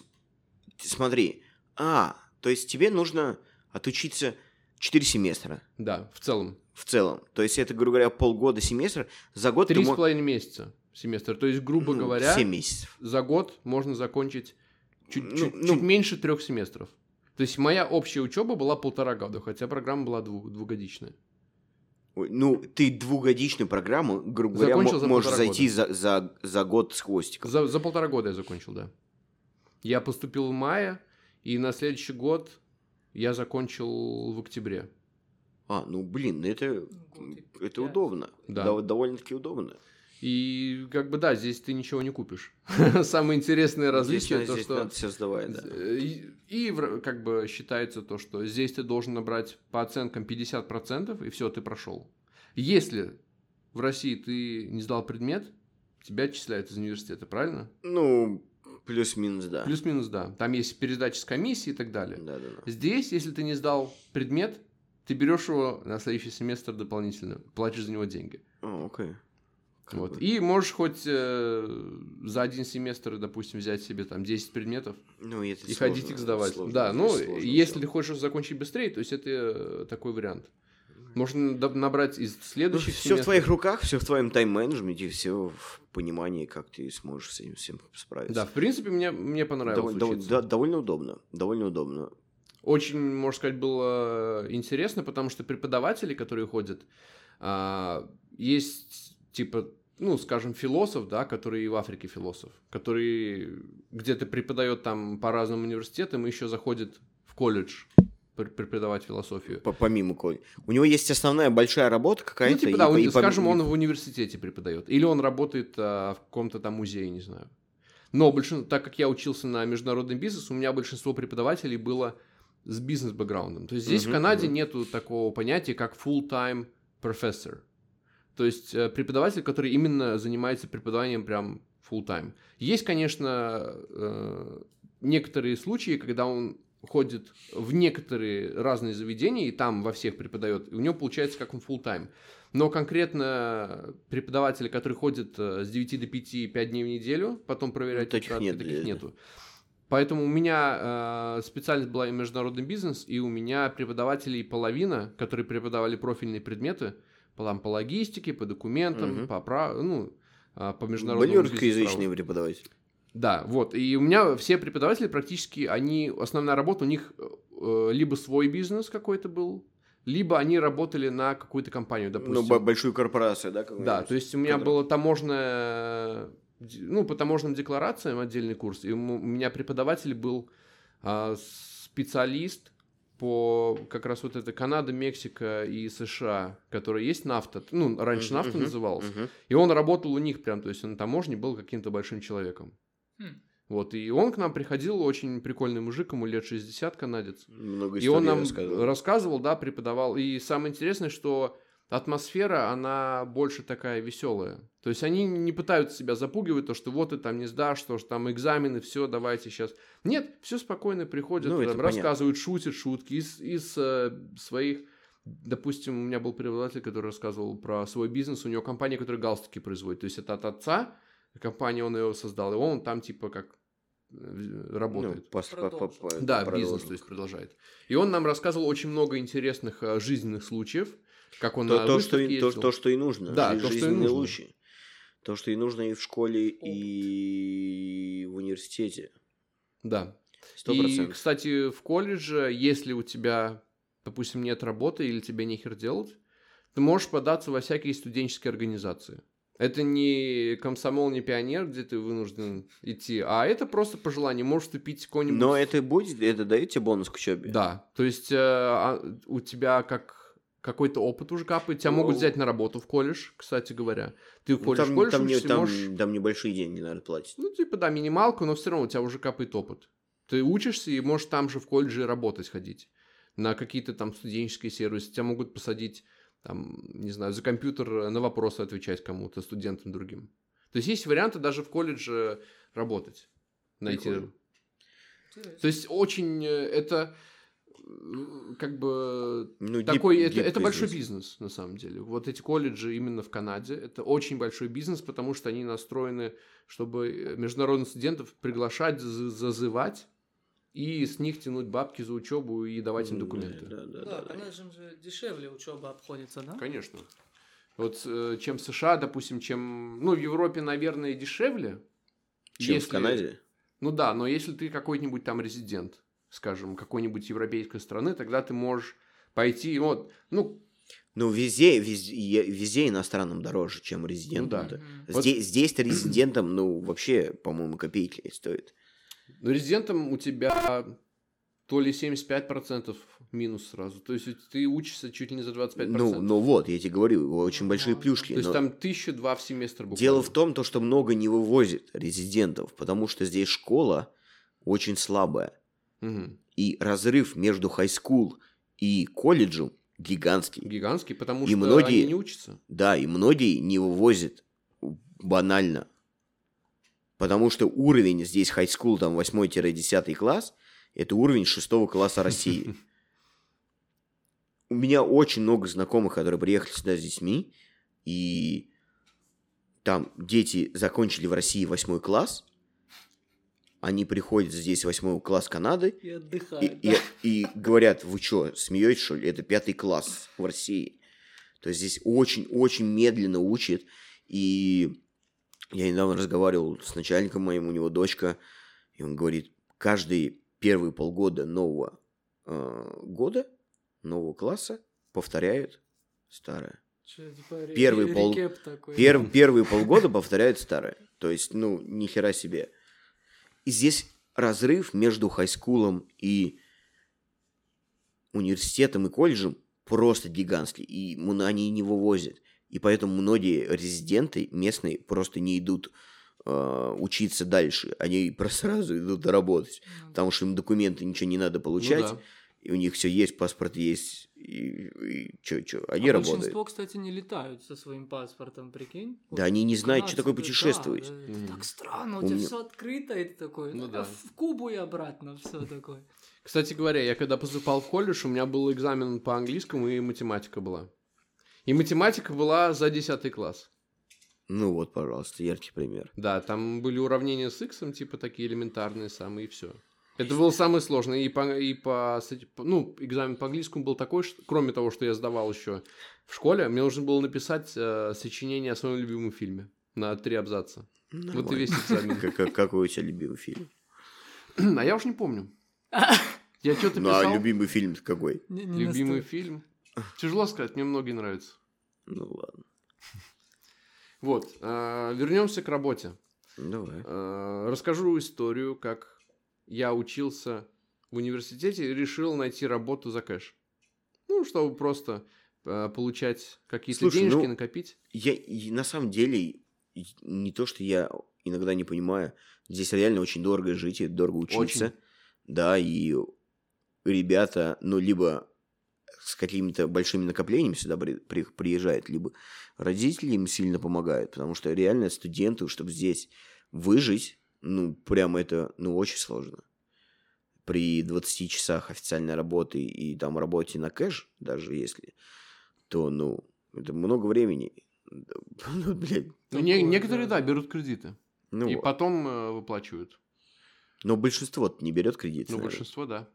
смотри. А, то есть тебе нужно отучиться 4 семестра Да, в целом. В целом. То есть это, грубо говоря, полгода семестра. За год Три с половиной месяца семестр. То есть, грубо ну, говоря, 7 месяцев. за год можно закончить чуть, Ну, чуть- ну- чуть меньше трех семестров. То есть моя общая учеба была полтора года, хотя программа была дву- двухгодичная. Ну, ты двухгодичную программу, грубо говоря, Закончил за можешь зайти за, за, за год с хвостиком. За, за полтора года я закончил, да. Я поступил в мае, и на следующий год я закончил в октябре. А, ну, блин, ну это, это удобно. Да. Дов- Довольно-таки удобно. И как бы да, здесь ты ничего не купишь. Самое интересное различие Здесь, то, здесь что надо все сдавать, да. И, и как бы считается то, что здесь ты должен набрать по оценкам 50%, и все, ты прошел. Если в России ты не сдал предмет, тебя отчисляют из университета, правильно? Ну, плюс-минус, да. Плюс-минус, да. Там есть передача с комиссии и так далее. Да, да, да. Здесь, если ты не сдал предмет, ты берешь его на следующий семестр дополнительно, платишь за него деньги. О, окей. Как Вот. бы. И можешь хоть э, за один семестр, допустим, взять себе там 10 предметов Ну, это и сложно, ходить их сдавать. сложно, да, ну, сложно если ты хочешь закончить быстрее, то есть это э, такой вариант. Можно набрать из следующих все Ну, в семестров. твоих руках, все в твоем тайм-менеджменте, все в понимании, как ты сможешь с этим всем справиться. Да, в принципе, мне, мне понравилось Довольно, учиться. да, довольно удобно. Довольно удобно. Очень, можно сказать, было интересно, потому что преподаватели, которые ходят, а, есть типа, ну, скажем, философ, да, который и в Африке философ, который где-то преподает там по разным университетам и еще заходит в колледж пр- преподавать философию. По- помимо Коль. У него есть основная большая работа какая-то. Ну, типа, и да, он- и по- скажем, и- он в университете преподает. Или он работает а, в каком-то там музее, не знаю. Но большин- так как я учился на международный бизнес, у меня большинство преподавателей было с бизнес-бэкграундом. То есть здесь в Мгм, Канаде мгм. нету такого понятия, как full-time professor. То есть э, преподаватель, который именно занимается преподаванием прям full-time. Есть, конечно, э, некоторые случаи, когда он ходит в некоторые разные заведения, и там во всех преподает, и у него получается как он full-time. Но конкретно преподаватели, которые ходят э, с 9 до 5, 5 дней в неделю, потом проверяют Ну, таких нет, таких нету. Поэтому у меня э, специальность была и международный бизнес, и у меня преподавателей половина, которые преподавали профильные предметы, по, там, по логистике, по документам, Мгм. по, прав... ну, а, по Были международному русскоязычные бизнес-праву. преподаватели. Да, вот. И у меня все преподаватели практически, они, основная работа у них э, либо свой бизнес какой-то был, либо они работали на какую-то компанию, допустим. Ну, большую корпорацию, да? Да, то есть у меня было таможенное, д- ну, по таможенным декларациям отдельный курс, и у меня преподаватель был а, специалист по как раз вот это Канада, Мексика и США, которые есть нафта, ну, раньше Мгм, нафта мгм, называлась, мгм. и он работал у них прям, то есть он на таможне был каким-то большим человеком. Хм. Вот, и он к нам приходил, очень прикольный мужик, ему лет 60, канадец. Много И он нам рассказывал. рассказывал, да, преподавал. И самое интересное, что атмосфера, она больше такая веселая. То есть они не пытаются себя запугивать, то, что вот ты там не сдашь, что ж там экзамены, все, давайте сейчас. Нет, все спокойно приходят, Ну, там, рассказывают, шутят шутки из, из э, своих... Допустим, у меня был преподаватель, который рассказывал про свой бизнес. У него компания, которая галстуки производит. То есть это от отца, компания, он ее создал, и он там типа как э, работает. Ну, пос- по- по- по- Да, продолжим. бизнес, то есть продолжает. И он нам рассказывал очень много интересных э, жизненных случаев, как он То, на то, что, то, то, что и нужно. Да, то, что и нужно. лучи. То, что и нужно и в школе, и в университете. Да. Сто И, процентов. кстати, в колледже, если у тебя, допустим, нет работы или тебе нехер делать, ты можешь податься во всякие студенческие организации. Это не комсомол, не пионер, где ты вынужден идти, а это просто по желанию. Можешь вступить в какой-нибудь... Но это будет, это дает тебе бонус к учебе? Да, то есть э, а, у тебя как какой-то опыт уже капает, тебя могут Ну. взять на работу в колледж, кстати говоря. Ты Ну, уходишь там, в колледж, там, не- там- можешь... там небольшие деньги, наверное, платить. Ну, типа, да, минималку, но все равно у тебя уже капает опыт. Ты учишься и можешь там же в колледже работать ходить. На какие-то там студенческие сервисы. Тебя могут посадить, там, не знаю, за компьютер на вопросы отвечать кому-то, студентам другим. То есть есть варианты даже в колледже работать. Найти. Прикольно. То есть очень э, это э, как бы Ну, такой, дип- это, дип это большой бизнес. на самом деле. Вот эти колледжи именно в Канаде, это очень большой бизнес, потому что они настроены, чтобы э, международных студентов приглашать, за- зазывать, и с них тянуть бабки за учебу и давать им документы. Да, да, Да, да, да. конечно же дешевле учеба обходится, да? Конечно. Вот э, чем в США, допустим, чем... Ну, в Европе, наверное, дешевле. Чем если- в Канаде? Ну да, но если ты какой-нибудь там резидент, скажем, какой-нибудь европейской страны, тогда ты можешь пойти, вот, ну, Ну, везде, везде, везде иностранным дороже, чем резидентам. да. Мгм. Вот- Здесь, здесь-то резидентам, ну, вообще, по-моему, копейки стоит. Ну, резидентом у тебя то ли 75% минус сразу. То есть ты учишься чуть ли не за 25%. Ну, ну вот, я тебе говорю, очень большие Ага. плюшки. то есть там тысяча два в семестр буквально. Дело в том, то, что много не вывозит резидентов, потому что здесь школа очень слабая. Мгм. И разрыв между хайскул и колледжем гигантский. Гигантский, потому И что многие- они не учатся. Да, и многие не вывозят банально. Потому что уровень здесь хайскул, там 8-10 класс, это уровень 6 класса России. У меня очень много знакомых, которые приехали сюда с детьми, и там дети закончили в России восьмой класс, они приходят здесь восьмой класс Канады И и, отдыхает. и, и говорят, вы что, смеетесь, что ли? Это пятый класс в России. То есть здесь очень-очень медленно учат. И я недавно разговаривал с начальником моим, у него дочка, и он говорит, каждые первые полгода нового э, года, нового класса повторяют старое. Чё, типа, ре- пол- такой. Пер- первые полгода повторяют старое. То есть, ну, ни хера себе. И здесь разрыв между хайскулом и университетом и колледжем просто гигантский. И м- они не вывозят. И поэтому многие резиденты местные просто не идут э, учиться дальше. Они просто сразу идут работать. Ну, Потому что им документы ничего не надо Ну получать. да. И у них все есть, паспорт есть. И, чё, чё, они а работают. большинство, кстати, не летают со своим паспортом, прикинь. Да они не знают, что такое да, путешествовать. да, это Мгм. так странно, у У тебя меня- все открыто, и ты такой, Ну да. в Кубу и обратно, все такое. Кстати говоря, я когда поступал в колледж, у меня был экзамен по английскому и математика была. И математика была за 10 класс. Ну вот, пожалуйста, яркий пример. Да, там были уравнения с иксом, типа такие элементарные самые, и все. Это был самый сложный. И по, и по, ну, экзамен по английскому был такой, что, кроме того, что я сдавал еще в школе, мне нужно было написать э, сочинение о своем любимом фильме на три абзаца. Вот и Нормально. весь экзамен. Как- как- Какой у тебя любимый фильм? А я уж не помню. Я что-то Ну, а писал. любимый фильм какой? Любимый фильм. Тяжело сказать, мне многие нравятся. Ну ладно. Вот, а, вернемся к работе. Давай. А, Расскажу историю, как я учился в университете и решил найти работу за кэш. Ну, чтобы просто а, получать какие-то денежки, ну, накопить. Я на самом деле не то, что я иногда не понимаю, здесь реально очень дорого жить и дорого учиться. Очень. Да, и ребята, ну, либо с какими-то большими накоплениями сюда при- при- приезжают, либо родители им сильно помогают, потому что реально студенту, чтобы здесь выжить, ну, прямо это, ну, очень сложно. При 20 часах официальной работы и там работе на кэш, даже если, то, ну, это много времени. Ну, блядь, Ну, не- Такое, некоторые, да. берут кредиты. ну, и вот. потом э, выплачивают. Но большинство не берет кредит. Ну, наверное. большинство, да.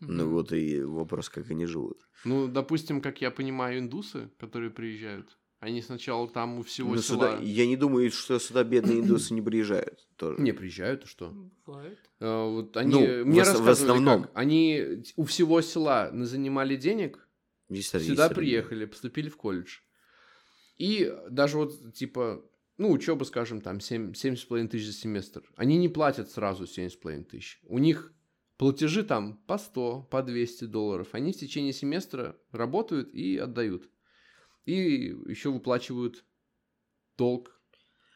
Ну, вот и вопрос, как они живут. Ну, допустим, как я понимаю, индусы, которые приезжают, они сначала там у всего Ну, села... сюда, я не думаю, что сюда бедные индусы не приезжают тоже. Не, приезжают, и что? Бывает. Э, Вот они Ну, мне в ос- в рассказывали, основном. как они у всего села занимали денег, Есть среди- сюда приехали, поступили в колледж. И даже вот, типа, ну, учеба, скажем, там, 7, 7,5 тысяч за семестр. Они не платят сразу 7,5 тысяч. У них платежи там по 100, по 200 долларов. Они в течение семестра работают и отдают. И еще выплачивают долг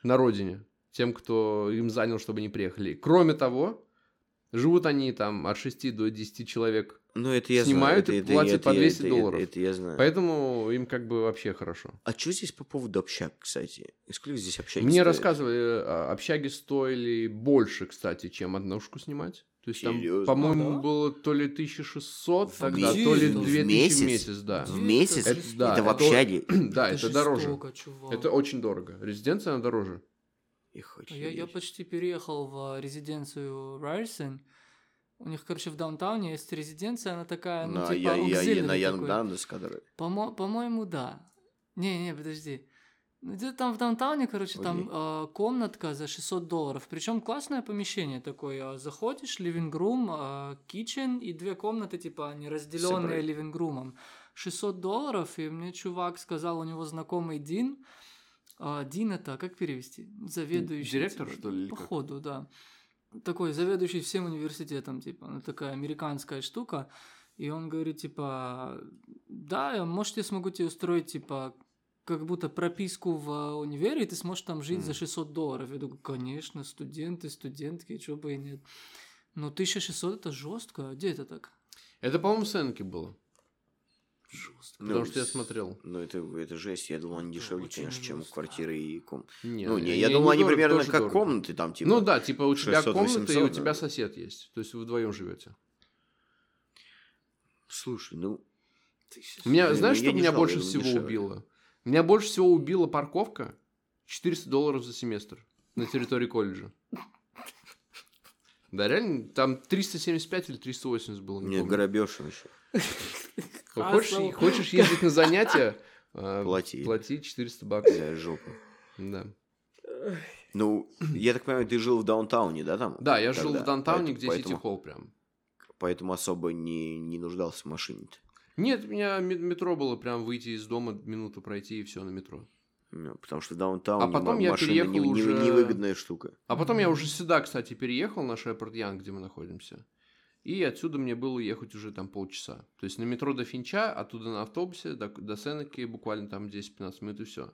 на родине тем, кто им занял, чтобы они приехали. Кроме того, живут они там от 6 до 10 человек Ну, это я снимают знаю. и это, платят это, по я- 200 это- долларов. Это, я знаю. Поэтому им как бы вообще хорошо. А что здесь по поводу общак, кстати? И сколько здесь общаги Мне стоит? рассказывали, а, общаги стоили больше, кстати, чем однушку снимать. То есть там, Серьезно? по-моему, А, да? было то ли 1600 В тогда, месяц? то ли В 2000 в месяц? месяц, да. В месяц? Это- да, это в это- общаге? Да, это, дороже. жестоко, чувак. Это очень дорого. Резиденция она дороже. Их Я, я почти переехал в резиденцию Райерсон. У них, короче, в даунтауне есть резиденция, она такая, ну, На, типа, я, я, я, на Янг такой. Дандес, который... По-мо- По-моему, да. Не-не, подожди. Ну, Где-то там в даунтауне, короче, там Окей. э, комнатка за 600 долларов. Причем классное помещение такое. э, Заходишь, living-room, э, kitchen и две комнаты, типа, не разделенные living-roomом. 600 долларов, и мне чувак сказал, у него знакомый Дин. А, Дин это, как перевести? Заведующий. Директор, типа, что ли, или как? Походу, да. Такой заведующий всем университетом, типа, ну, такая американская штука. И он говорит, типа, да, может, я смогу тебе устроить, типа, как будто прописку в э, универе, и ты сможешь там жить за Мгм. 600 долларов. Я думаю, конечно, студенты, студентки, чего бы и нет. Но 1600 это жестко. А Где это так? Это, по-моему, в Сенке было. Жестко. Потому Ну, что я смотрел. Ну, это, это жесть. Я думал, они Это дешевле, очень конечно, чем жестко. квартиры и ком... Не, ну, не, они- я думал, они дорого, примерно как дорого. комнаты там, типа... Ну да, типа у тебя 600, комната, и 800, у тебя да. сосед есть. То есть вы вдвоем живете. Слушай, ну... Меня, Ну, знаешь, я что меня больше я всего дешевле. убило? Меня больше всего убила парковка, 400 долларов за семестр на территории колледжа. Да, реально, там 375 или 380 было. Не, помню. грабеж еще. Хочешь, хочешь ездить на занятия? э, Плати. Плати 400 баксов. За жопу. Да. Ну, я так понимаю, ты жил в даунтауне, да, там? Да, я жил в Даунтауне, где поэтому- City Hall прям. Поэтому особо не, не нуждался в машине-то. Нет, у меня ме- метро было прям выйти из дома, минуту пройти и все на метро. Ну, потому что в даунтауне А потом я машина переехал не- не- уже- невыгодная штука. А потом я уже сюда, кстати, переехал, на Sheppard-Yonge, где мы находимся. И отсюда мне было ехать уже там полчаса. То есть на метро до Финча, оттуда на автобусе до, до Сенеки буквально там 10-15 минут и все.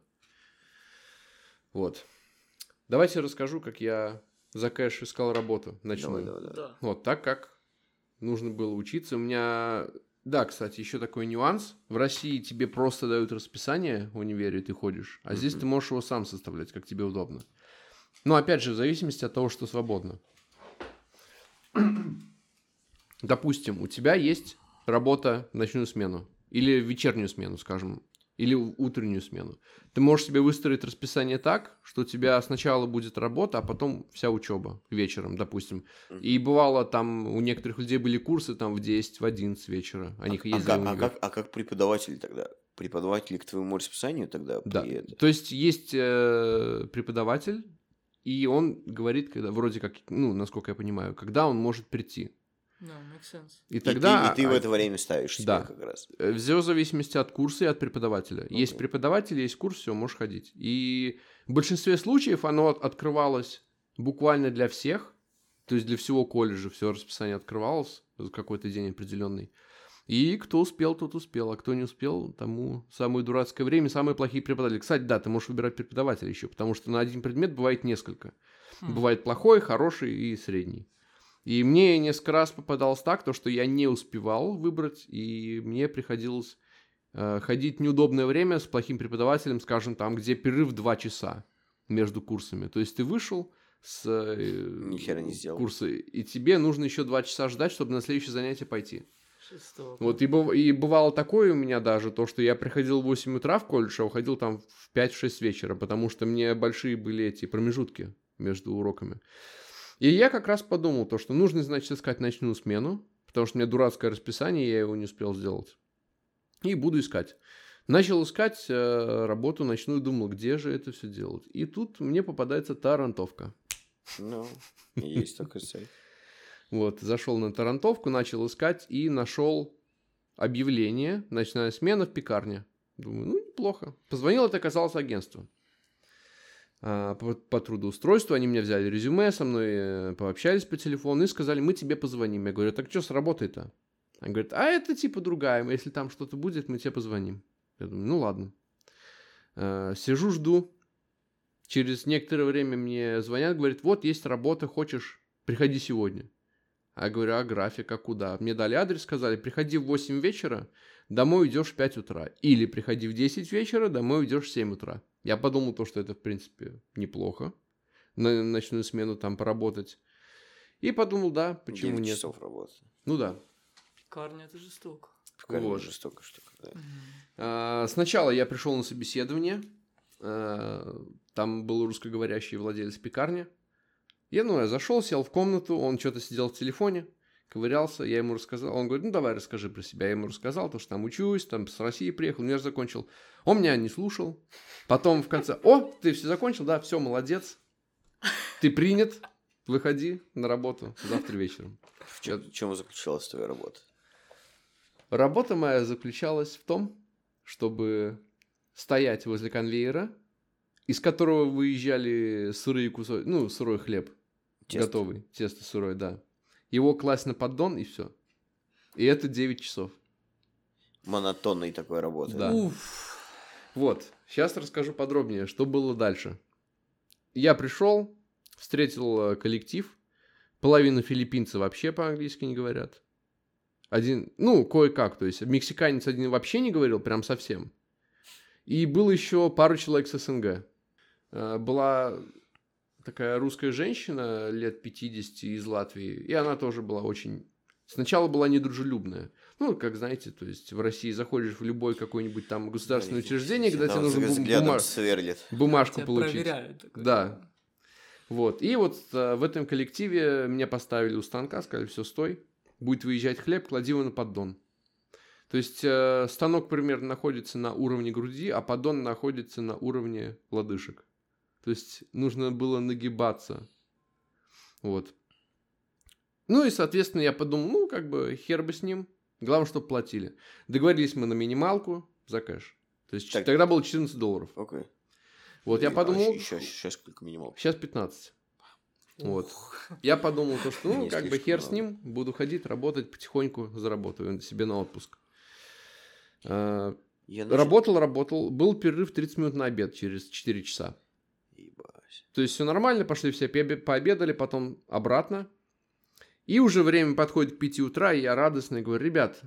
Вот. Давайте расскажу, как я за кэш искал работу ночную. Давай, давай, давай. Да. Вот так как нужно было учиться. У меня... Да, кстати, еще такой нюанс. В России тебе просто дают расписание в универе, и ты ходишь. А здесь Мгм. ты можешь его сам составлять, как тебе удобно. Но опять же, в зависимости от того, что свободно. Допустим, у тебя есть работа в ночную смену. Или в вечернюю смену, скажем. Или утреннюю смену. Ты можешь себе выстроить расписание так, что у тебя сначала будет работа, а потом вся учеба вечером, допустим. И бывало там, у некоторых людей были курсы там в 10, в 11 вечера. Они А, ездили как, в а, как, а как преподаватели тогда? Преподаватели к твоему расписанию тогда Да. при это- То есть есть э, преподаватель, и он говорит, когда вроде как, ну, насколько я понимаю, когда он может прийти. Да, makes sense. И И тогда... ты, и ты в это время ставишь себя Да. как раз. Э, Все в зависимости от курса и от преподавателя. Есть Окей. преподаватель, есть курс, все, можешь ходить. И в большинстве случаев оно от- открывалось буквально для всех, то есть для всего колледжа все расписание открывалось в какой-то день определенный. И кто успел, тот успел, а кто не успел, тому самое дурацкое время, самые плохие преподаватели. Кстати, да, ты можешь выбирать преподавателя еще, потому что на один предмет бывает несколько. Хм. Бывает плохой, хороший и средний. И мне несколько раз попадалось так, то, что я не успевал выбрать, и мне приходилось э, ходить в неудобное время с плохим преподавателем, скажем, там, где перерыв 2 часа между курсами. То есть ты вышел с э, Ни хера не сделал. курса, и тебе нужно еще 2 часа ждать, чтобы на следующее занятие пойти. Шестого. Вот и, быв- и бывало такое у меня даже, то, что я приходил в 8 утра в колледж, а уходил там в 5-6 вечера, потому что мне большие были эти промежутки между уроками. И я как раз подумал, то, что нужно, значит, искать ночную смену, потому что у меня дурацкое расписание, я его не успел сделать. И буду искать. Начал искать э, работу ночную, думал, где же это все делать. И тут мне попадается тарантовка. Ну, есть такой сайт. Вот, зашел на Тарантовку, начал искать и нашел объявление «Ночная смена в пекарне». Думаю, ну, неплохо. Позвонил, это оказалось агентство. А, по, по трудоустройству они меня взяли резюме, со мной э, пообщались по телефону и сказали, мы тебе позвоним. Я говорю, так что с работой-то? Они говорят, а это типа другая, если там что-то будет, мы тебе позвоним. Я думаю, ну ладно. А, сижу, жду. Через некоторое время мне звонят, говорят, вот есть работа, хочешь, приходи сегодня. А я говорю, а график, а куда? Мне дали адрес, сказали, приходи в 8 вечера, домой идешь в 5 утра. Или приходи в 10 вечера, домой уйдешь в 7 утра. Я подумал то, что это, в принципе, неплохо. На ночную смену там поработать. И подумал, да, почему 9 нет. часов работы. Ну да. Пекарня это жестоко. Пекарня Вот. жестокая штука. да. А, Сначала я пришел на собеседование. А, Там был русскоговорящий владелец пекарни. Я, ну, я зашел, сел в комнату, он что-то сидел в телефоне, ковырялся, я ему рассказал. Он говорит, ну, давай расскажи про себя. Я ему рассказал, то, что там учусь, там с России приехал, универ закончил. Он меня не слушал. Потом в конце, о, ты все закончил, да, все, молодец. Ты принят, выходи на работу завтра вечером. В чем, в чем заключалась твоя работа? Работа моя заключалась в том, чтобы стоять возле конвейера, из которого выезжали сырые кусочки, ну, сырой хлеб, Тесто. готовый, тесто сырое, да. Его класть на поддон и все. И это 9 часов. Монотонной такой работы. Да. Уф. Вот, сейчас расскажу подробнее, что было дальше. Я пришел, встретил э, коллектив, половина филиппинцев вообще по-английски не говорят. Один, ну, кое-как, то есть мексиканец один вообще не говорил, прям совсем. И было еще пару человек с СНГ. Э, Была такая русская женщина лет 50 из Латвии, и она тоже была очень... Сначала была недружелюбная, Ну, как знаете, то есть в России заходишь в любой какое-нибудь там государственное Да, учреждение, когда тебе нужно бум- взглядом бума- сверлит. бумажку Тебя получить. проверяют. такой, Да. Вот. И вот э, в этом коллективе меня поставили у станка, сказали, все, стой, будет выезжать хлеб, клади его на поддон. То есть э, станок примерно находится на уровне груди, а поддон находится на уровне лодыжек. То есть нужно было нагибаться. Вот. Ну и, соответственно, я подумал, ну, как бы, хер бы с ним. Главное, чтобы платили. Договорились мы на минималку за кэш. То есть Так. тогда было 14 долларов. Окей. Вот я И- а подумал, Еще, сейчас сколько минимал? сейчас 15. Вот. Я подумал, то, что, ну, как бы хер с ним, буду ходить, работать, потихоньку заработаю себе на отпуск. А, Я Работал, работал, был перерыв 30 минут на обед через 4 часа. То есть все нормально, пошли все пообедали, потом обратно. И уже время подходит к 5 утра, и я радостный говорю, ребят,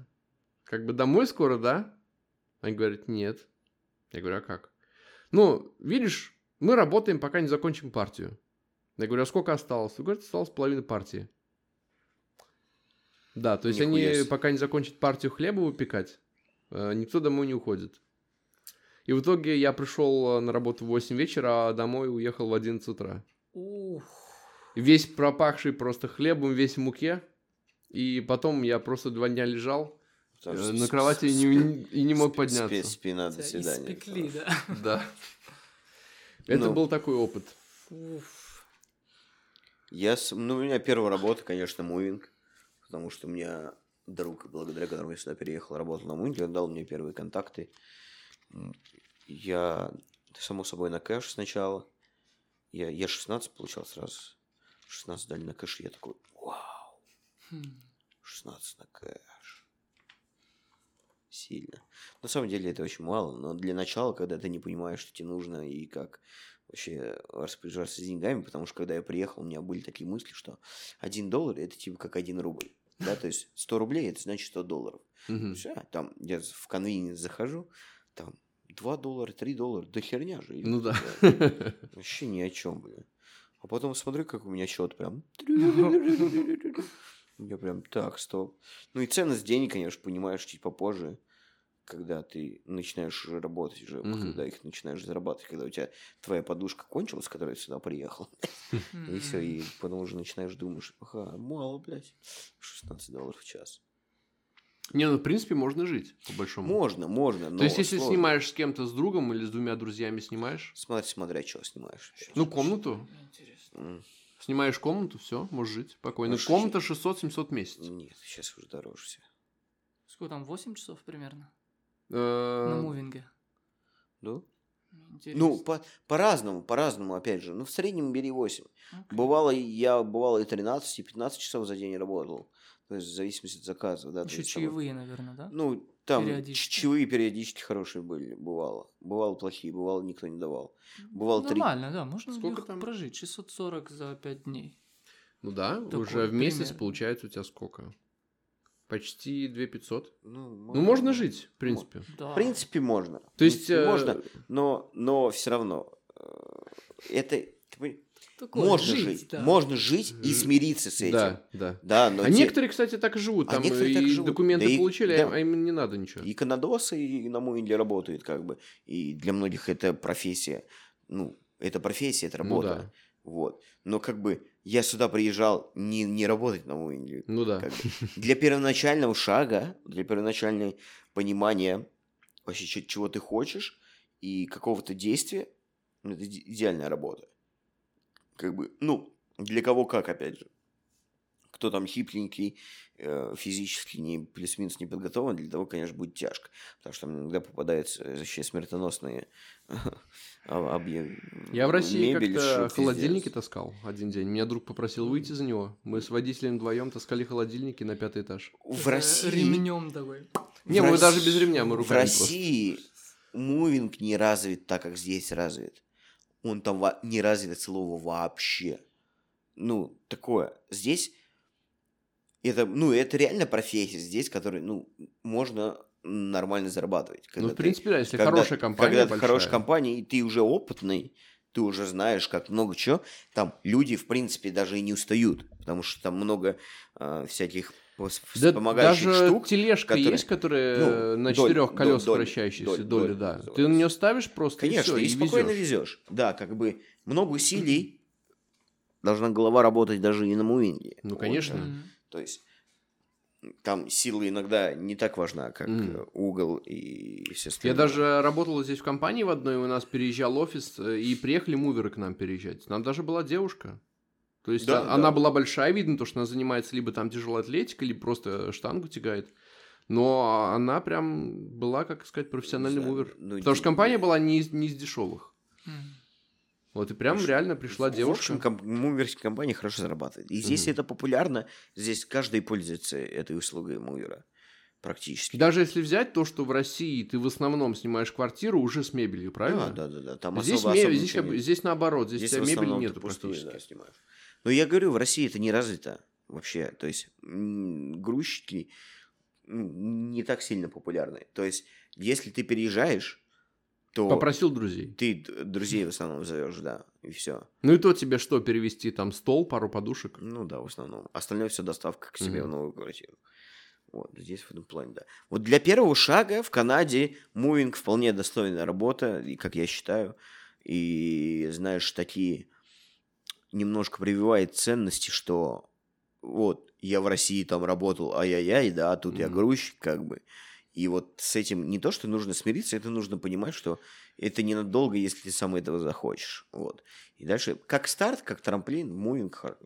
как бы домой скоро, да? Они говорят, нет. Я говорю, а как? Ну, видишь, мы работаем, пока не закончим партию. Я говорю, а сколько осталось? Говорят, осталось половина партии. Да, то есть Нихуя они себе. пока не закончат партию хлеба выпекать, э, никто домой не уходит. И в итоге я пришел на работу в 8 вечера, а домой уехал в 11 утра. Ух. Весь пропахший просто хлебом, весь в муке. И потом я просто два дня лежал Потому э, на кровати и не, и не мог подняться. спи- Спина, до свидания. испекли, да? Да. Это Ну. был такой опыт. Я, ну, у меня первая работа, конечно, мувинг, потому что у меня друг, благодаря которому я сюда переехал, работал на мувинге, он дал мне первые контакты. Я, само собой, на кэш сначала. Я, я 16 получал сразу. 16 дали на кэш, и я такой, вау, Хм. 16 на кэш. Сильно. На самом деле это очень мало, но для начала, когда ты не понимаешь, что тебе нужно и как вообще распоряжаться деньгами, потому что когда я приехал, у меня были такие мысли, что 1 доллар это типа как 1 рубль. Да, то есть 100 рублей это значит 100 долларов. Мгм. Всё, там я в конвиненс захожу, там 2 доллара, 3 доллара, да херня же. Ну да. Вообще ни о чем, блин. А потом смотрю, как у меня счет прям. Я прям так, стоп. Ну и ценность денег, конечно, понимаешь чуть попозже, когда ты начинаешь уже работать, уже Мгм. когда их начинаешь зарабатывать, когда у тебя твоя подушка кончилась, с которой ты сюда приехал. И все, и потом уже начинаешь думать, ага, мало, блядь, 16 долларов в час. Не, ну, в принципе, можно жить, по большому. Можно, можно, но То есть, если сложно. снимаешь с кем-то, с другом или с двумя друзьями снимаешь, Смотри, смотря, что снимаешь. вообще. ну, комнату, Интересно. Снимаешь комнату, все, можешь жить спокойно. Можешь Комната 600-700 в месяц. Нет, сейчас уже дороже все. Сколько там, 8 часов примерно? Э, На мувинге. Да? Интересно. Ну, по- по-разному, по-разному, опять же. Ну, в среднем бери 8. Окей. Бывало, я бывало и 13, и 15 часов за день работал. То есть, в зависимости от заказов, да. Еще есть, там, чаевые, наверное, да? Ну, там Периодически. чаевые периодически хорошие были, бывало. Бывало плохие, бывало никто не давал. Бывало. Нормально, да, можно Сколько там? прожить. 640 за 5 дней. Ну да, Такой уже в месяц примерно. получается у тебя сколько? Почти 2500. Ну, Ну, можно жить, в принципе. Да. В принципе, можно. То есть... Принципе, э, можно, но, но все равно. э, Это... ты Такое, можно жить, жить. да. Можно жить и смириться с этим. Да, да. Да, но а те- некоторые, кстати, так и живут. А Там некоторые и так живут. документы Да и- получили, а да. им- а им не надо ничего. И канадосы и на Муинле работают, как бы. И для многих это профессия. Ну, это профессия, это Ну работа. да. Вот. Но как бы я сюда приезжал не, не работать на Муинле. Ну да. Как бы. Для первоначального шага, для первоначального понимания вообще, чего ты хочешь и какого-то действия, ну, это иде- идеальная работа. Как бы, ну, для кого как, опять же. Кто там хипленький, э, физически не плюс-минус не подготовлен, для того, конечно, будет тяжко. Потому что там иногда попадаются вообще смертоносные объемы. Я в России как-то холодильники таскал один день. Меня друг попросил выйти за него. Мы с водителем вдвоем таскали холодильники на пятый этаж. В России... Ремнем такой. Не, в мы даже без ремня, мы В руками просто. России мувинг не развит так, как здесь развит. Он там не развит от слова вообще. Ну, такое. Здесь это, ну, это реально профессия здесь, которой, ну, можно нормально зарабатывать. Ну, когда в ты- принципе, да, если когда- хорошая компания Когда ты большая. хорошая компания, и ты уже опытный, ты уже знаешь, как много чего. Там люди, в принципе, даже и не устают, потому что там много э, всяких вс- Да вспомогающих даже штук. тележка которые- есть, которая Ну, на доль- четырех колесах вращающаяся, доли, доли да. Ты называется. на нее ставишь просто Конечно, и, и, всё, спокойно везёшь. везешь. Да, как бы много усилий. Должна голова работать даже и на мувинге. Ну, Вот, конечно. да. То есть там сила иногда не так важна, как э, угол и все Я остальное. даже работал здесь в компании в одной, у нас переезжал офис, э, и приехали муверы к нам переезжать. Там даже была девушка. То есть Да, а- да. она была большая, видно, то, что она занимается либо там тяжелой атлетикой, либо просто штангу тягает. Но она прям была, как сказать, профессиональный знаю, мувер. ну, Потому что компания была не из, не из дешевых. Мгм. Вот и прям Слушай, реально пришла В девушка. общем, ком- муверские компании хорошо зарабатывают. И здесь Мгм. это популярно, здесь каждый пользуется этой услугой мувера. Практически. Даже если взять то, что в России ты в основном снимаешь квартиру уже с мебелью, правильно? Да, да, да, да. Там здесь, особо, ме- особо здесь, здесь наоборот, здесь, Здесь у тебя в мебели нету практически. да, снимаешь. Но я говорю, в России это не развито вообще. То есть грузчики не так сильно популярны. То есть, если ты переезжаешь, то Попросил друзей. ты друзей в основном зовешь, да, и все. Ну и то тебе что, перевести там стол, пару подушек? Ну да, в основном. Остальное все доставка к себе Мгм. в новую квартиру. Вот, здесь в этом плане, да. Вот для первого шага в Канаде мувинг вполне достойная работа, и, как я считаю. И, знаешь, такие немножко прививает ценности, что вот, я в России там работал, ай-яй-яй, да, а тут я Мгм. грузчик, как бы. И вот с этим не то, что нужно смириться, это нужно понимать, что это ненадолго, если ты сам этого захочешь. Вот. И дальше, как старт, как трамплин, мувинг.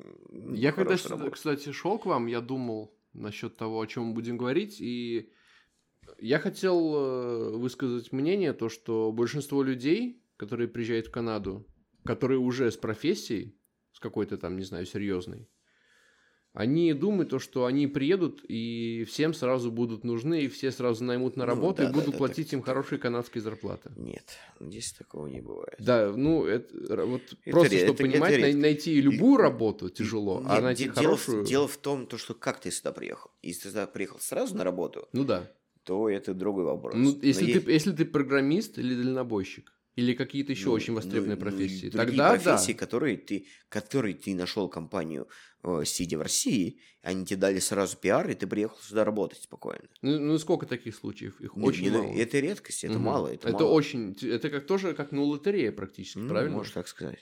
Я когда, работа. кстати, шел к вам, я думал насчет того, о чем мы будем говорить, и я хотел э, высказать мнение, то, что большинство людей, которые приезжают в Канаду, которые уже с профессией, какой-то там, не знаю, серьезной, они думают, то, что они приедут и всем сразу будут нужны, и все сразу наймут на Ну, работу да, и будут да, платить так- им хорошие канадские зарплаты. Нет, здесь такого не бывает. Да, ну, это, вот Это просто, чтобы это- это понимать, най- редко. найти любую работу тяжело, а Нет, найти де- дело, хорошую... дело в том, то, что как ты сюда приехал. Если ты сюда приехал сразу на работу, Ну да. то это другой вопрос. Ну, Но если, есть- ты, если ты программист или дальнобойщик, или какие-то еще ну, очень востребованные ну, ну, и профессии, другие тогда профессии, да. которые ты, которые ты нашел компанию, э, сидя в России, они тебе дали сразу пиар, и ты приехал сюда работать спокойно. Ну, ну, сколько таких случаев? Их Не- очень не- мало. Это редкость, это Мгм. мало. Это, Это мало. очень... Это как тоже как ну, лотерея практически, Ну, правильно? Можно так сказать.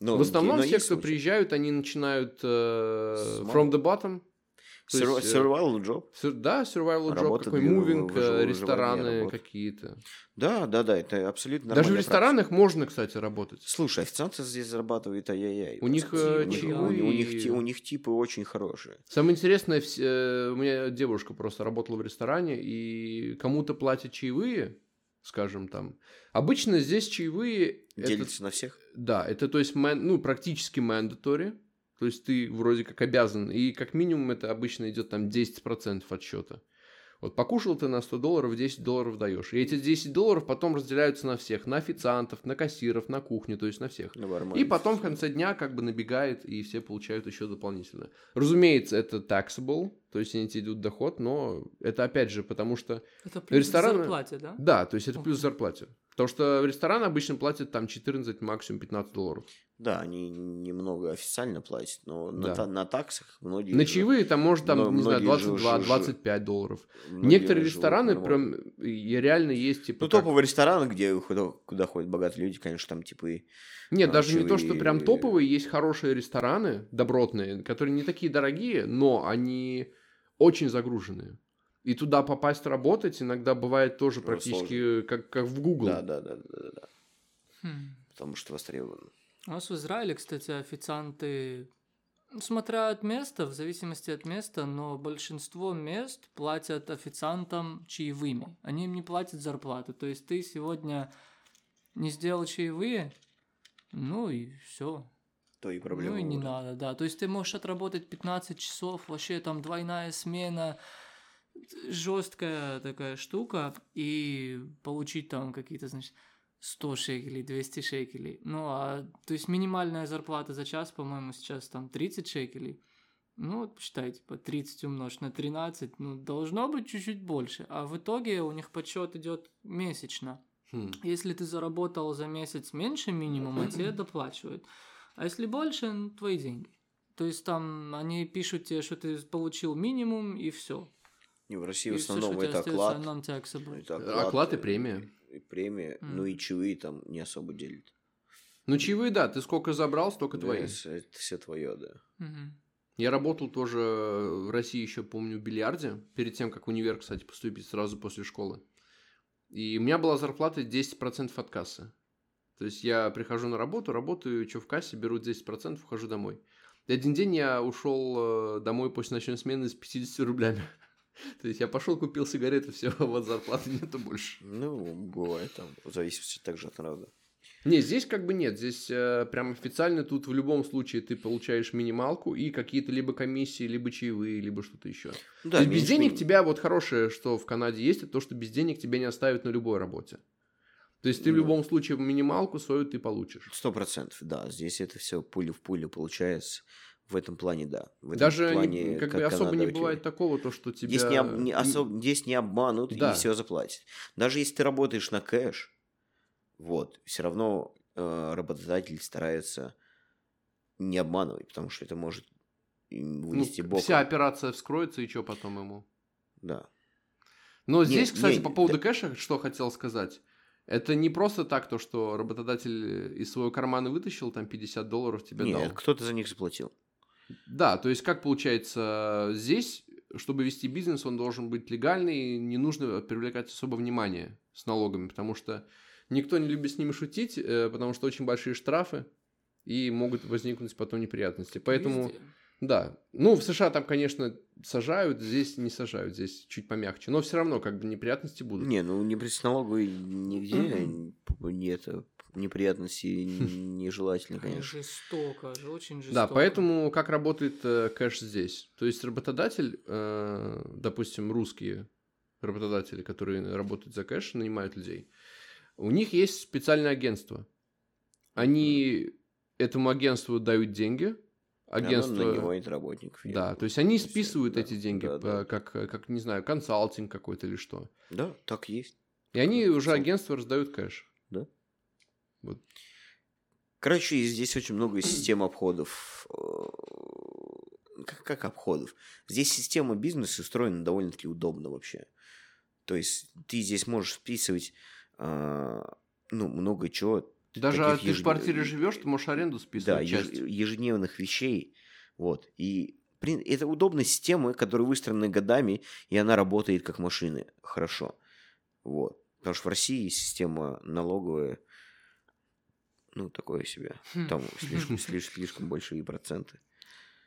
Но, В основном но все, кто случаи. приезжают, они начинают э, from the bottom. Sur- есть, э, Survival job. Sur- Да, survival job, какой мувинг, э, рестораны какие-то. Да, да, да, это абсолютно Даже в ресторанах можно, кстати, работать. практика. Слушай, официанты здесь зарабатывают ай-яй-яй. У них, э, У чаевые. у, них, у них типы очень хорошие. Самое интересное, у меня девушка просто работала в ресторане, и кому-то платят чаевые, скажем там. Обычно здесь чаевые... это- Делятся на всех. да, это то есть ну, практически mandatory, то есть ты вроде как обязан, и как минимум это обычно идет там 10% от счета. Вот покушал ты на 100 долларов, 10 долларов даешь. И эти 10 долларов потом разделяются на всех, на официантов, на кассиров, на кухню, то есть на всех. Нормально. И потом в конце дня как бы набегает, и все получают еще дополнительно. Разумеется, это taxable, то есть они тебе идут доход, но это опять же потому что... Это плюс Рестораны- к зарплате, да? Да, то есть это плюс ты. зарплате. Потому что ресторан обычно платят там 14, максимум 15 долларов. Да, они немного официально платят, но на, Да. та- на таксах многие... На чаевые там может там, но не знаю, многие же- 22, же- же- 25 долларов. многие Некоторые живут рестораны нормально. прям реально есть типа... Ну, как- топовые рестораны, где куда, куда ходят богатые люди, конечно, там типа и... Нет, а, даже не то, что чаевые- прям топовые, есть хорошие рестораны, добротные, которые не такие дорогие, но они очень загруженные. И туда попасть работать иногда бывает тоже практически как, как в Google. Да, да, да, да, да, да, Хм. потому что востребовано. У нас в Израиле, кстати, официанты, смотря от места, в зависимости от места, но большинство мест платят официантам чаевыми. Они им не платят зарплату. То есть ты сегодня не сделал чаевые, ну и все. То и проблема. Ну и не будет. надо, да. То есть ты можешь отработать 15 часов, вообще там двойная смена, жесткая такая штука, и получить там какие-то, значит, 100 шекелей, 200 шекелей. Ну, а, то есть минимальная зарплата за час, по-моему, сейчас там 30 шекелей. Ну, вот посчитайте, по 30 умножить на 13, ну, должно быть чуть-чуть больше. А в итоге у них подсчет идет месячно. Хм. Если ты заработал за месяц меньше минимума, тебе доплачивают. А если больше, ну, твои деньги. То есть там они пишут тебе, что ты получил минимум, и все. Не, в России И в основном тебя это оклад. это Оклад и э, премия. И премия, Мгм. ну и чаевые там не особо делят. Ну, чаевые, да, ты сколько забрал, столько Да, твои. Это, все твое, да. Мгм. Я работал тоже в России еще, помню, в бильярде, перед тем, как в универ, кстати, поступить сразу после школы. И у меня была зарплата 10% от кассы. То есть я прихожу на работу, работаю, что в кассе, беру 10%, ухожу домой. И один день я ушел э, домой после ночной смены с 50 рублями. То есть я пошел, купил сигареты, все, вот зарплаты нету больше. Ну, бывает там, в зависимости также от народа. Не, здесь как бы нет. Здесь э, прям официально тут в любом случае ты получаешь минималку и какие-то либо комиссии, либо чаевые, либо что-то еще. Ну, то есть без денег ми- тебя вот хорошее, что в Канаде есть, это то, что без денег тебя не оставят на любой работе. То есть ты в Ну. любом случае минималку свою ты получишь. Сто процентов, да. Здесь это все пулю в пулю получается. В этом плане, да. В этом Даже не- плане, как, бы как особо не Канада бывает окей. такого, то, что тебя... Здесь не, об- не особ- здесь не обманут Да. и все заплатят. Даже если ты работаешь на кэш, вот, все равно э, работодатель старается не обманывать, потому что это может Ну, вынести боком. вся операция вскроется, и что потом ему? Да. Но Не, здесь, кстати, не, по поводу да. кэша, что хотел сказать. Это не просто так, то, что работодатель из своего кармана вытащил там 50 долларов тебе Нет, дал. кто-то за них заплатил. Да, то есть как получается здесь, чтобы вести бизнес, он должен быть легальный, и не нужно привлекать особо внимание с налогами, потому что никто не любит с ними шутить, э, потому что очень большие штрафы и могут возникнуть потом неприятности. Поэтому, Везде. да. Ну, в США там, конечно, сажают, здесь не сажают, здесь чуть помягче, но все равно как бы неприятности будут. Не, ну не при налоговой нигде не это неприятности нежелательно, конечно. Жестоко же, очень жестоко. Да, поэтому как работает э, кэш здесь? То есть работодатель, э, допустим, русские работодатели, которые работают за кэш, нанимают людей, у них есть специальное агентство. Они этому агентству дают деньги, агентство... Оно нанимает работников. Да, то есть они списывают да, эти деньги, да, да. Как, как, не знаю, консалтинг какой-то или что. Да, так есть. И они уже агентство раздают кэш. Короче, и здесь очень много систем обходов. э, Как, как обходов? Здесь система бизнеса устроена довольно-таки удобно вообще. То есть ты здесь можешь списывать а, ну, много чего. Даже таких ты в ежед- квартире живешь, ты можешь аренду Да, списывать еж- часть. ежедневных вещей. Вот. И при- это удобная система, которая выстроена годами, и она работает как машины. Хорошо. Вот. Потому что в России система налоговая, ну, такое себе. Хм. Там слишком, слишком, слишком большие проценты.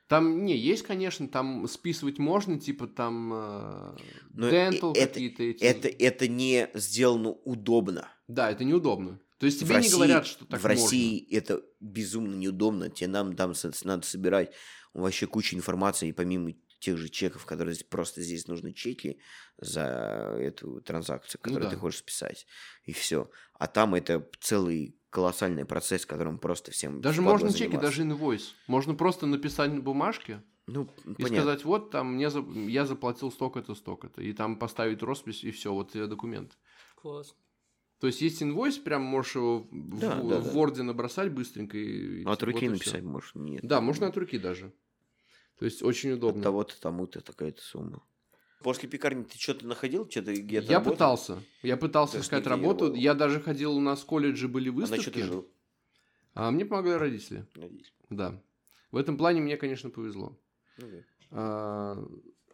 Там, не, есть, конечно, там списывать можно, типа там э, dental какие-то эти. Это, это не сделано удобно. Да, это неудобно. То есть В тебе не России- говорят, что так в России это безумно неудобно. Тебе нам там надо собирать вообще кучу информации, и помимо тех же чеков, которые просто здесь нужны чеки за эту транзакцию, Ну которую да. ты хочешь списать, и все. А там это целый колоссальный процесс, которым просто всем. Даже можно чеки, заниматься. даже инвойс. Можно просто написать на бумажке Ну, и понятно. сказать, вот там мне за- я заплатил столько-то, столько-то. И там поставить роспись, и все, вот тебе документ. Класс. То есть есть инвойс, прям можешь его в, Да, в- да, в да. Word набросать быстренько. И, А от вот руки всё. написать можешь? Нет. Да, можно от руки даже. То есть очень От удобно. того-то, тому-то такая-то сумма. После пекарни ты что-то находил? Что-то где-то Я работал? пытался. Я пытался есть искать работу. Я даже ходил, у нас в колледже были А на выставки. что ты жил? А мне помогли родители. Надеюсь. Да. В этом плане мне, конечно, повезло. Ну да. А,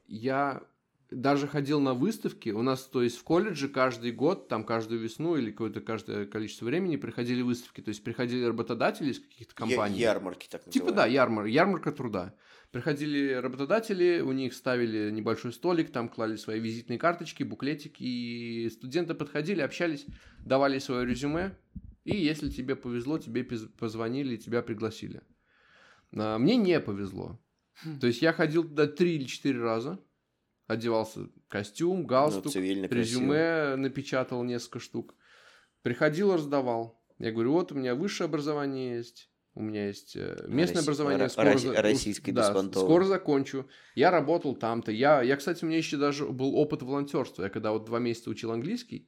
Я даже ходил на выставки. У нас, то есть, в колледже каждый год, там каждую весну или какое-то каждое количество времени приходили выставки. То есть, приходили работодатели из каких-то Я- компаний. ярмарки так Типа, да, называемые. ярмар, ярмарка труда. Приходили работодатели, у них ставили небольшой столик, там клали свои визитные карточки, буклетики, и студенты подходили, общались, давали свое резюме, и если тебе повезло, тебе позвонили, и тебя пригласили. А, Мне не повезло. Хм. То есть я ходил туда три или четыре раза, одевался костюм, Ну, галстук, красиво. резюме напечатал несколько штук. Приходил, раздавал. Я говорю, вот у меня высшее образование есть, у меня есть э, местное Росси- образование, ро- скоро, росси- российское да, скоро закончу. Я работал там-то. Я, я, кстати, у меня еще даже был опыт волонтерства. Я когда вот два месяца учил английский,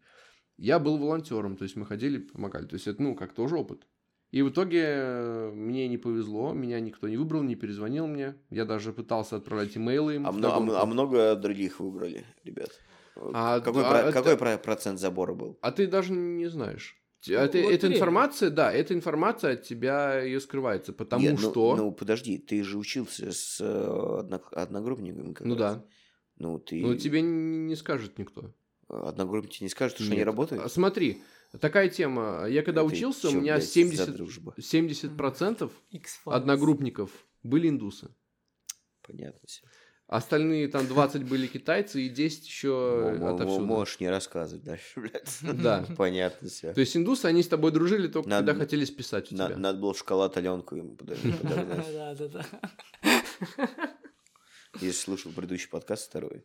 я был волонтером, то есть мы ходили, помогали. То есть это, ну, как тоже опыт. И в итоге э, мне не повезло, меня никто не выбрал, не перезвонил мне. Я даже пытался отправлять имейлы им. А, мно- а а много других выбрали, ребят? А, какой да, про- это- какой процент забора был? А ты даже не знаешь. Т- Ну, это, вот эта информация, да, эта информация от тебя ее скрывается, потому Нет, ну- что... Ну, подожди, ты же учился с э, одно- одногруппниками. как Ну раз. да. Ну, ты... Ну, тебе не, скажет никто. Одногруппники не скажут, что они Нет. работают? А Смотри, такая тема. Я когда Это учился, у чё, меня блядь, за 70, дружба? 70% X-Files. одногруппников были индусы. Понятно все. Остальные там 20 были китайцы и 10 еще отовсюду. Можешь не рассказывать дальше, блядь. Да. Понятно все. То есть индусы, они с тобой дружили только Надо- когда хотели списать у тебя. Надо было в шоколад Аленку ему подож- подогнать. Да, да, да. Если слушал предыдущий подкаст второй,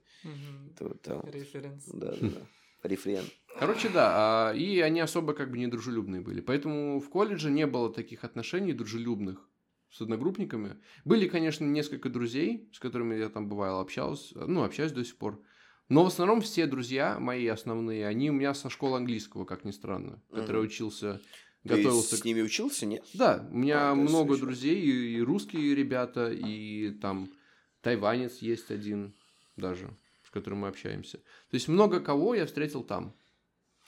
то там... Референс. Да, да, да. Рефрен. Короче, да, а, и они особо как бы не дружелюбные были. Поэтому в колледже не было таких отношений дружелюбных с одногруппниками. Были, конечно, несколько друзей, с которыми я там бывало общался, ну, общаюсь до сих пор. Но в основном все друзья мои основные, они у меня со школы английского, как ни странно, который Мгм. учился, Ты готовился с к ними учился, нет? Да, у меня А, много друзей, и, и русские ребята, и там тайванец есть один даже, с которым мы общаемся. То есть много кого я встретил там.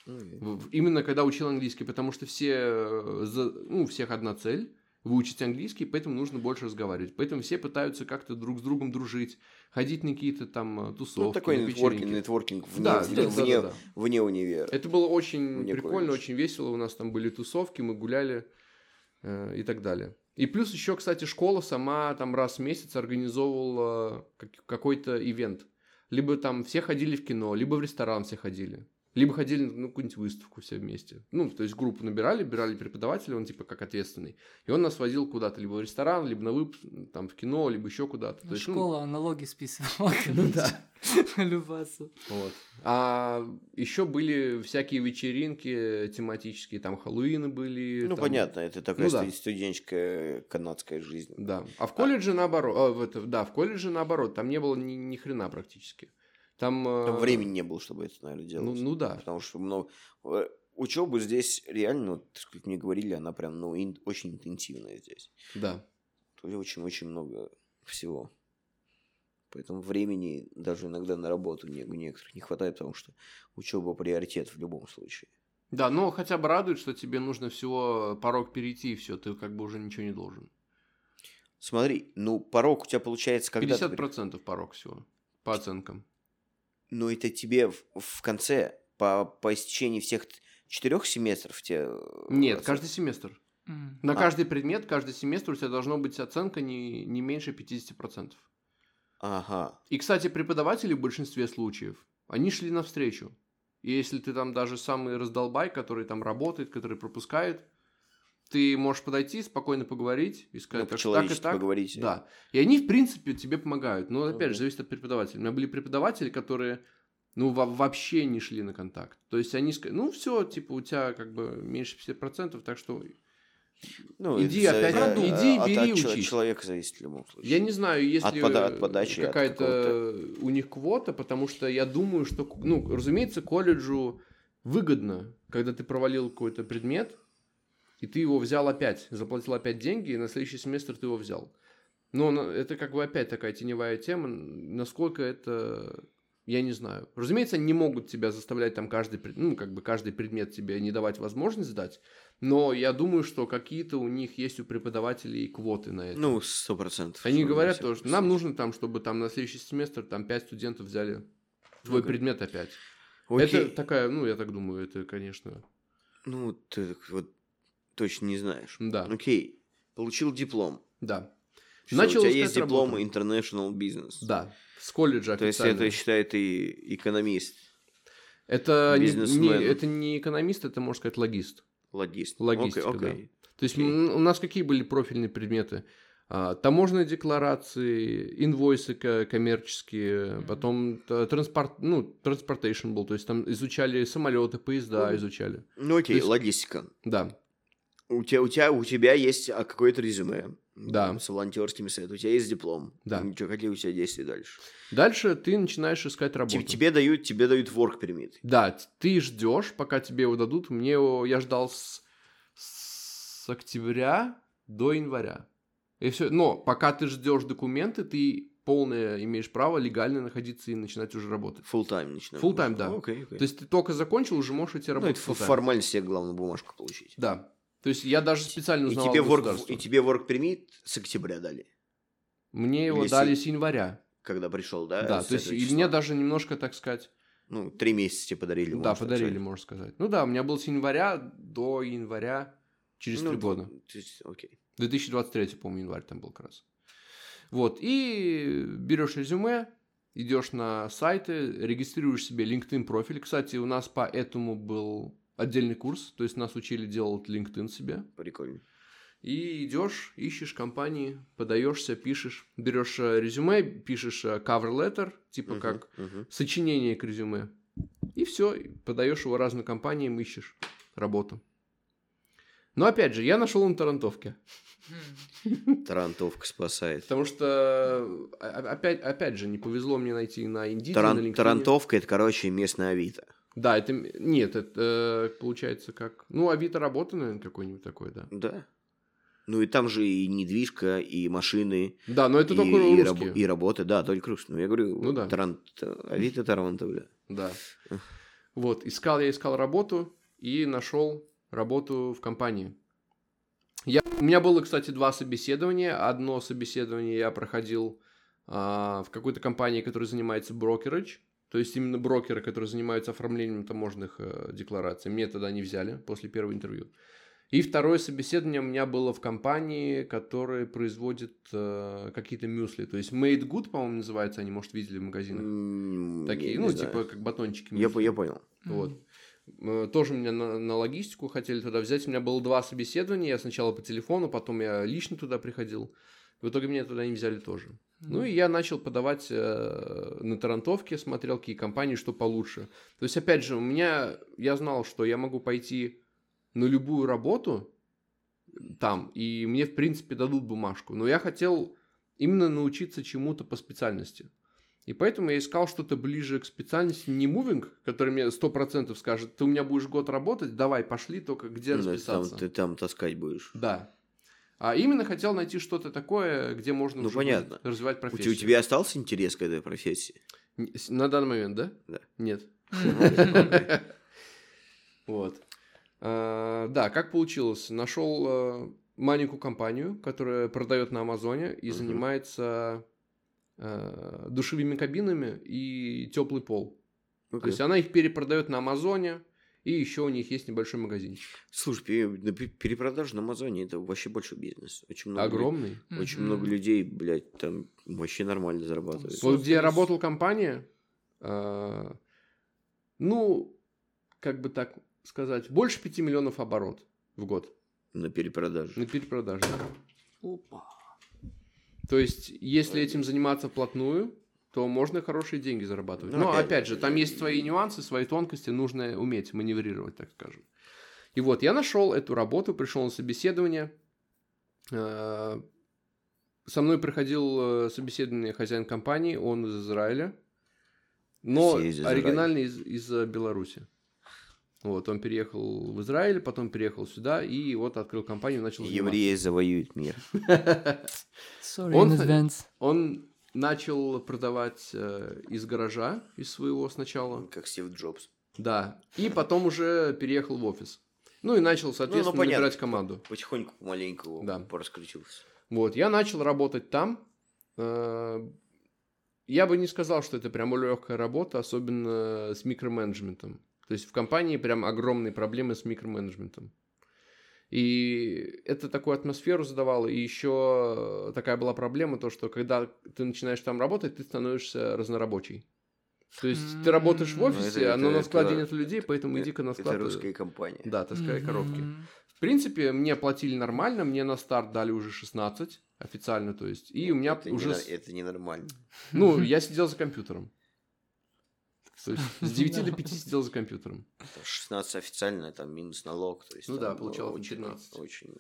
В- Именно когда учил английский, потому что все, э, ну, у всех одна цель выучить английский, поэтому нужно больше разговаривать. Поэтому все пытаются как-то друг с другом дружить, ходить на какие-то там э, тусовки, Ну, такой нетворкинг, нетворкинг вне, Да, вне, да, вне, да, да. вне универа. Это было очень Мне прикольно, колледж. очень весело. У нас там были тусовки, мы гуляли э, и так далее. И плюс еще, кстати, школа сама там раз в месяц организовывала как- какой-то ивент. Либо там все ходили в кино, либо в ресторан все ходили. Либо ходили на ну, какую-нибудь выставку все вместе. Ну, то есть группу набирали, брали преподавателя, он типа как ответственный. И он нас водил куда-то, либо в ресторан, либо на вып... там в кино, либо еще куда-то. То есть, ну, Школа налоги списывала. Ну да. Любаться. Вот. А еще были всякие вечеринки тематические, там Хэллоуины были. Ну, там- понятно, это такая Ну, да. студ- студенческая канадская жизнь. Да. А в колледже наоборот. а, в это, да, в колледже наоборот. Там не было ни, ни хрена практически. Там, Там э, времени не было, чтобы это, наверное, Ну, делать. ну да. Потому что много... Учеба здесь реально, как мне говорили, она прям, ну, ин- очень интенсивная здесь. Да. Очень-очень много всего. Поэтому времени даже иногда на работу не, у некоторых не хватает, потому что учеба приоритет в любом случае. Да, но хотя бы радует, что тебе нужно всего порог перейти, и все, ты как бы уже ничего не должен. Смотри, ну, порог у тебя получается, когда... ты- 50% порог всего, по оценкам. Ну, это тебе в, в конце, по, по истечении всех четырех семестров тебе... э, Нет, оцен- каждый семестр. М. На А. каждый предмет, каждый семестр у тебя должна быть оценка не, не меньше 50%. Ага. И, кстати, преподаватели в большинстве случаев, они шли навстречу. И если ты там даже самый раздолбай, который там работает, который пропускает, ты можешь подойти, спокойно поговорить и Ну, сказать, так, так и так. поговорить. Да. И они, в принципе, тебе помогают. Но, опять Мгм. же, зависит от преподавателя. У меня были преподаватели, которые, ну, во- вообще не шли на контакт. То есть они сказали, ну, все, типа, у тебя как бы меньше 50%, так что Ну, Иди это опять, за- иди, от- бери, от учись. человека зависит в любом случае. Я не знаю, есть От ли пода- от подачи, от какая-то у них квота, потому что я думаю, что, ну, разумеется, колледжу выгодно, когда ты провалил какой-то предмет, и ты его взял опять, заплатил опять деньги, и на следующий семестр ты его взял. Но это как бы опять такая теневая тема, насколько это, я не знаю. Разумеется, они не могут тебя заставлять там каждый, ну, как бы каждый предмет тебе не давать возможность сдать, но я думаю, что какие-то у них есть у преподавателей квоты на это. Ну, сто процентов. Они говорят то, что нам нужно там, чтобы там на следующий семестр там 5 студентов взяли твой Окей. предмет опять. Окей. Это такая, ну, я так думаю, это, конечно, Ну, ты вот точно не знаешь. да, Окей. Получил диплом. да, Всё, Начал у тебя есть диплом работу. International Business. да, с колледжа То есть это считает и экономист, Это не, бизнесмен. не- это не экономист, это, можно сказать, логист. логист. Логистика, Окей, окей. То есть м, у нас какие были профильные предметы? А, таможенные декларации, инвойсы ко- коммерческие, потом транспорт, ну, transportation был, то есть там изучали самолеты, поезда Мгм. изучали. Ну окей, есть- логистика. Да, У тебя, у тебя, у тебя есть а, какое-то резюме. Да. С волонтерским советом. У тебя есть диплом. Да. Ничего, какие у тебя действия дальше? Дальше ты начинаешь искать работу. Тебе, тебе дают, тебе дают work permit. Да, ты ждешь, пока тебе его дадут. Мне его, я ждал с, с октября до января. И все. Но пока ты ждешь документы, ты полное имеешь право легально находиться и начинать уже работать. Full time начинаем. Full time, да. Ну, окей, окей. То есть ты только закончил, уже можешь идти Ну, работать. это full time. формально себе главную бумажку получить. Да. То есть я даже специально И узнавал тебе, work, и тебе work permit с октября дали, Мне его Или дали си- с января. когда пришел, да? Да, с то есть и мне даже немножко, так сказать, Ну, три месяца тебе подарили. да, можно подарили, сказать. можно сказать. Ну да, у меня был с января до января через Ну, три года. то есть, окей. 2023, по-моему, январь там был как раз. Вот, и берешь резюме, идешь на сайты, регистрируешь себе LinkedIn профиль. Кстати, у нас по этому был отдельный курс, то есть нас учили делать LinkedIn себе. Прикольно. И идешь, ищешь компании, подаешься, пишешь, берешь э, резюме, пишешь э, cover letter, типа Мгм, как мгм. сочинение к резюме. И все, подаешь его разным компаниям, ищешь работу. Но опять же, я нашел на Тарантовке. Тарантовка спасает. Потому что, а- опять, опять же, не повезло мне найти на Indeed, Таран- на LinkedIn. Тарантовка это, короче, местная Авито. Да, это... Нет, это э, получается как... Ну, Авито работа, наверное, какой-нибудь такой, да. Да. Ну и там же и недвижка, и машины, Да, но это и, только и, рабо- и работа, да, только русские. Ну я говорю, Ну да. Тарант... Авито Таранто, бля. Да. Вот, искал я искал работу и нашел работу в компании. Я, у меня было, кстати, два собеседования. Одно собеседование я проходил а, в какой-то компании, которая занимается брокерage. То есть именно брокеры, которые занимаются оформлением таможенных э, деклараций. Мне тогда не взяли после первого интервью. И второе собеседование у меня было в компании, которая производит э, какие-то мюсли. То есть Made Good, по-моему, называется, они, может, видели в магазинах. М, Такие, ну, не знаю. типа как батончики. Я, я понял. Вот. Э, Тоже меня на, на логистику хотели туда взять. У меня было два собеседования. Я сначала по телефону, потом я лично туда приходил. В итоге меня туда не взяли тоже. Ну и я начал подавать э, на тарантовке, смотрел, какие компании, что получше. То есть, опять же, у меня, я знал, что я могу пойти на любую работу там, и мне, в принципе, дадут бумажку. Но я хотел именно научиться чему-то по специальности. И поэтому я искал что-то ближе к специальности, не мувинг, который мне 100% скажет, ты у меня будешь год работать, давай, пошли, только где Ну, там, ты там таскать будешь. Да. А именно хотел найти что-то такое, где можно Ну, понятно. развивать У профессию. тебя, у тебя остался интерес к этой профессии? На данный момент, да? Да. Нет. Вот. А, Да, как получилось? Нашел э, маленькую компанию, которая продает на Амазоне и занимается э, душевыми кабинами и теплый пол. То Окей. есть она их перепродает на Амазоне, и еще у них есть небольшой магазинчик. Слушай, перепродажа на Амазоне это вообще большой бизнес. Очень много, Огромный. очень много людей, блядь, там вообще нормально зарабатывают. Вот где работала компания, э, ну, как бы так сказать, больше 5 миллионов оборот в год На перепродаже. на перепродаже. Опа. То есть, если этим заниматься вплотную, то можно хорошие деньги зарабатывать. Ну, Но опять опять же, там есть свои нюансы, свои тонкости, нужно уметь маневрировать, так скажем. И вот я нашел эту работу, пришел на собеседование. Э, Со мной проходил э, собеседование хозяин компании, он из Израиля, но из Израиля. оригинальный из, из э, Беларуси. Вот, он переехал в Израиль, потом переехал сюда и вот открыл компанию, начал заниматься. Евреи завоюют мир. Sorry Он- in advance. Он начал продавать э, из гаража, из своего сначала, Как Стив Джобс. да, и потом уже переехал в офис. Ну и начал, соответственно, понятно. набирать команду. Потихоньку, помаленьку Да. пораскрутился. Вот, я начал работать там. Э, Я бы не сказал, что это прям легкая работа, особенно с микроменеджментом. То есть в компании прям огромные проблемы с микроменеджментом. И это такую атмосферу задавало. И еще такая была проблема, то, что когда ты начинаешь там работать, ты становишься разнорабочий. То есть ты работаешь в Ну, офисе, это- а на это- складе это- нет людей, поэтому иди-ка на Это склад. русская компания. Да, таскай коробки. В принципе, мне платили нормально, мне на старт дали уже 16 официально, то есть, и у меня это уже, Не, это ненормально. ну, я сидел за компьютером. То есть, с 9 до 5 сидел за компьютером. Там 16 официально, там минус налог. То есть, Ну да, получалось на очень, 15. Очень...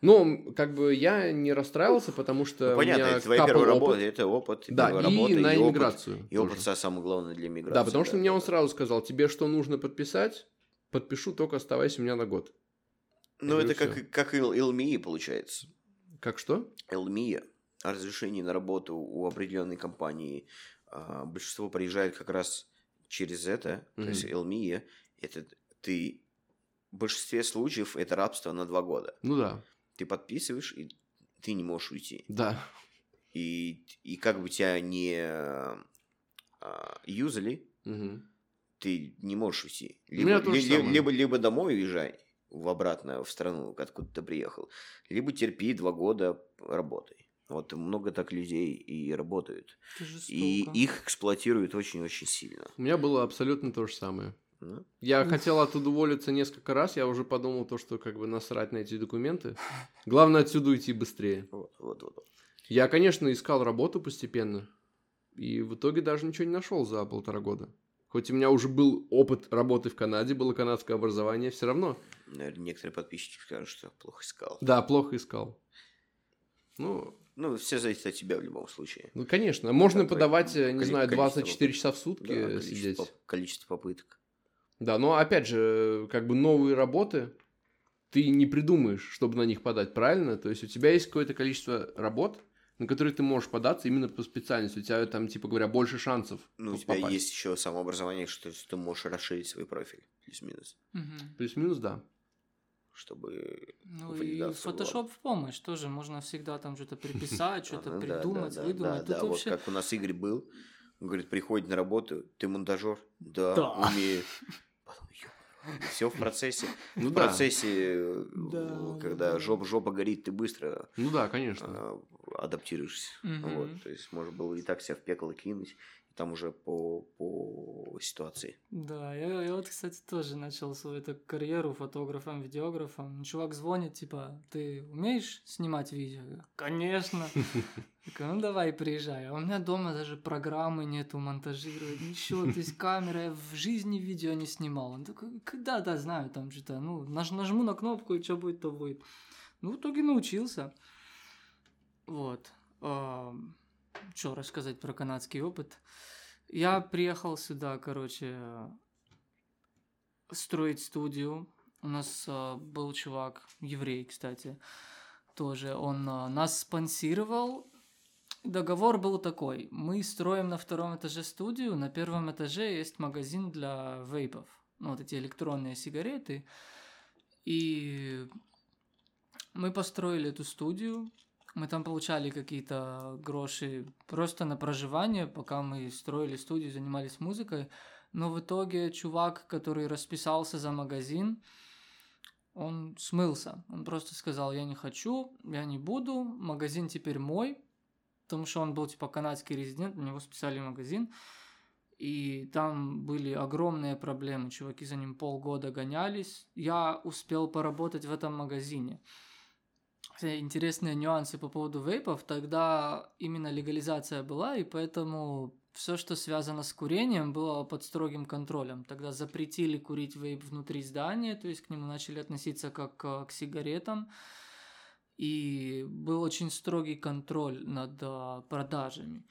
Но, как бы, я не расстраивался, потому что Ну, понятно, это твоя первая опыт. работа, это опыт. Да, и работа, на опыт. иммиграцию И опыт самое главное для миграции. Да, потому что мне он да. сразу сказал, тебе что нужно подписать, подпишу, только оставайся у меня на год. Ну, это как, как Эл- Элмия, получается. Как что? Элмия. Разрешение на работу у определенной компании. А, большинство приезжает как раз через это. То есть. Элмия, это ты... В большинстве случаев это рабство на два года. Ну да, Ты подписываешь, и ты не можешь уйти. да. И, и как бы тебя не а, юзали, Мгм. ты не можешь уйти. Либо, ли- ли- либо, либо домой уезжай, в обратно в страну, откуда ты приехал, либо терпи два года работай. Вот много так людей и работают. И их эксплуатируют очень-очень сильно. У меня было абсолютно то же самое. Ну, Я Уф. хотел оттуда уволиться несколько раз, я уже подумал то, что как бы насрать на эти документы. Главное отсюда уйти быстрее. вот, вот, вот. Я, конечно, искал работу постепенно, и в итоге даже ничего не нашел за полтора года. Хоть у меня уже был опыт работы в Канаде, было канадское образование, все равно. Наверное, некоторые подписчики скажут, что плохо искал. Да, плохо искал. Ну, Ну, все зависит от тебя в любом случае. ну конечно, можно Какое подавать, э, не коли- знаю, количество 24 часа в сутки Да, э, количество, сидеть. количество попыток. Да, но опять же, как бы новые работы ты не придумаешь, чтобы на них подать, правильно? То есть у тебя есть какое-то количество работ, на которые ты можешь податься именно по специальности. У тебя там, типа говоря, больше шансов Ну, у тебя попасть. есть еще самообразование, что ты можешь расширить свой профиль, плюс-минус, Мгм. Плюс-минус, да. Чтобы... Ну и Photoshop в помощь тоже. Можно всегда там что-то приписать, что-то придумать, выдумать. Да, вот как у нас Игорь был, он говорит, приходит на работу, ты монтажер? Да, умею. Все в процессе. Ну В да. процессе, э, Да, когда да. жопа, жопа горит, ты быстро Ну да, конечно. а, адаптируешься. Вот, то есть можно было и так себя в пекло кинуть, там уже по, по ситуации. Да, я, я вот, кстати, тоже начал свою эту карьеру фотографом, видеографом. Чувак звонит, типа, ты умеешь снимать видео? Я, Конечно. Ну давай, приезжай. А у меня дома даже программы нету монтажировать, ничего. То есть камера, я в жизни видео не снимал. Он такой, когда, да, знаю, там что-то, ну, наж- нажму на кнопку, и что будет, то будет. Ну, в итоге научился. Вот. Что рассказать про канадский опыт? Я приехал сюда, короче, строить студию. У нас а, был чувак, еврей, кстати, тоже. Он а, нас спонсировал. Договор был такой. Мы строим на втором этаже студию, на первом этаже есть магазин для вейпов. Ну, вот эти электронные сигареты. И мы построили эту студию. Мы там получали какие-то гроши просто на проживание, пока мы строили студию, занимались музыкой. Но в итоге чувак, который расписался за магазин, он смылся. Он просто сказал, я не хочу, я не буду, магазин теперь мой, потому что он был типа канадский резидент, на него списали магазин. И там были огромные проблемы, чуваки за ним полгода гонялись. Я успел поработать в этом магазине. Интересные нюансы по поводу вейпов. Тогда именно легализация была, и поэтому все, что связано с курением, было под строгим контролем. Тогда запретили курить вейп внутри здания, то есть к нему начали относиться как э, к сигаретам. И был очень строгий контроль над э, продажами.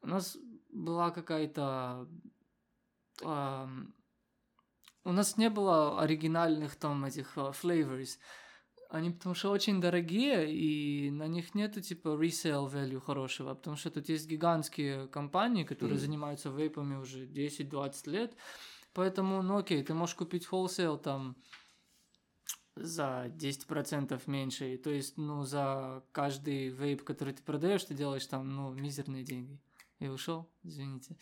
У нас была какая-то... ам, у нас не было оригинальных там этих э, flavors. Они потому что очень дорогие, и на них нету типа resale value хорошего, потому что тут есть гигантские компании, которые Мгм. занимаются вейпами уже 10-20 лет. Поэтому, ну окей, ты можешь купить wholesale там за 10% меньше. То есть, ну, за каждый вейп, который ты продаешь, ты делаешь там, ну, мизерные деньги. Я ушел, извините.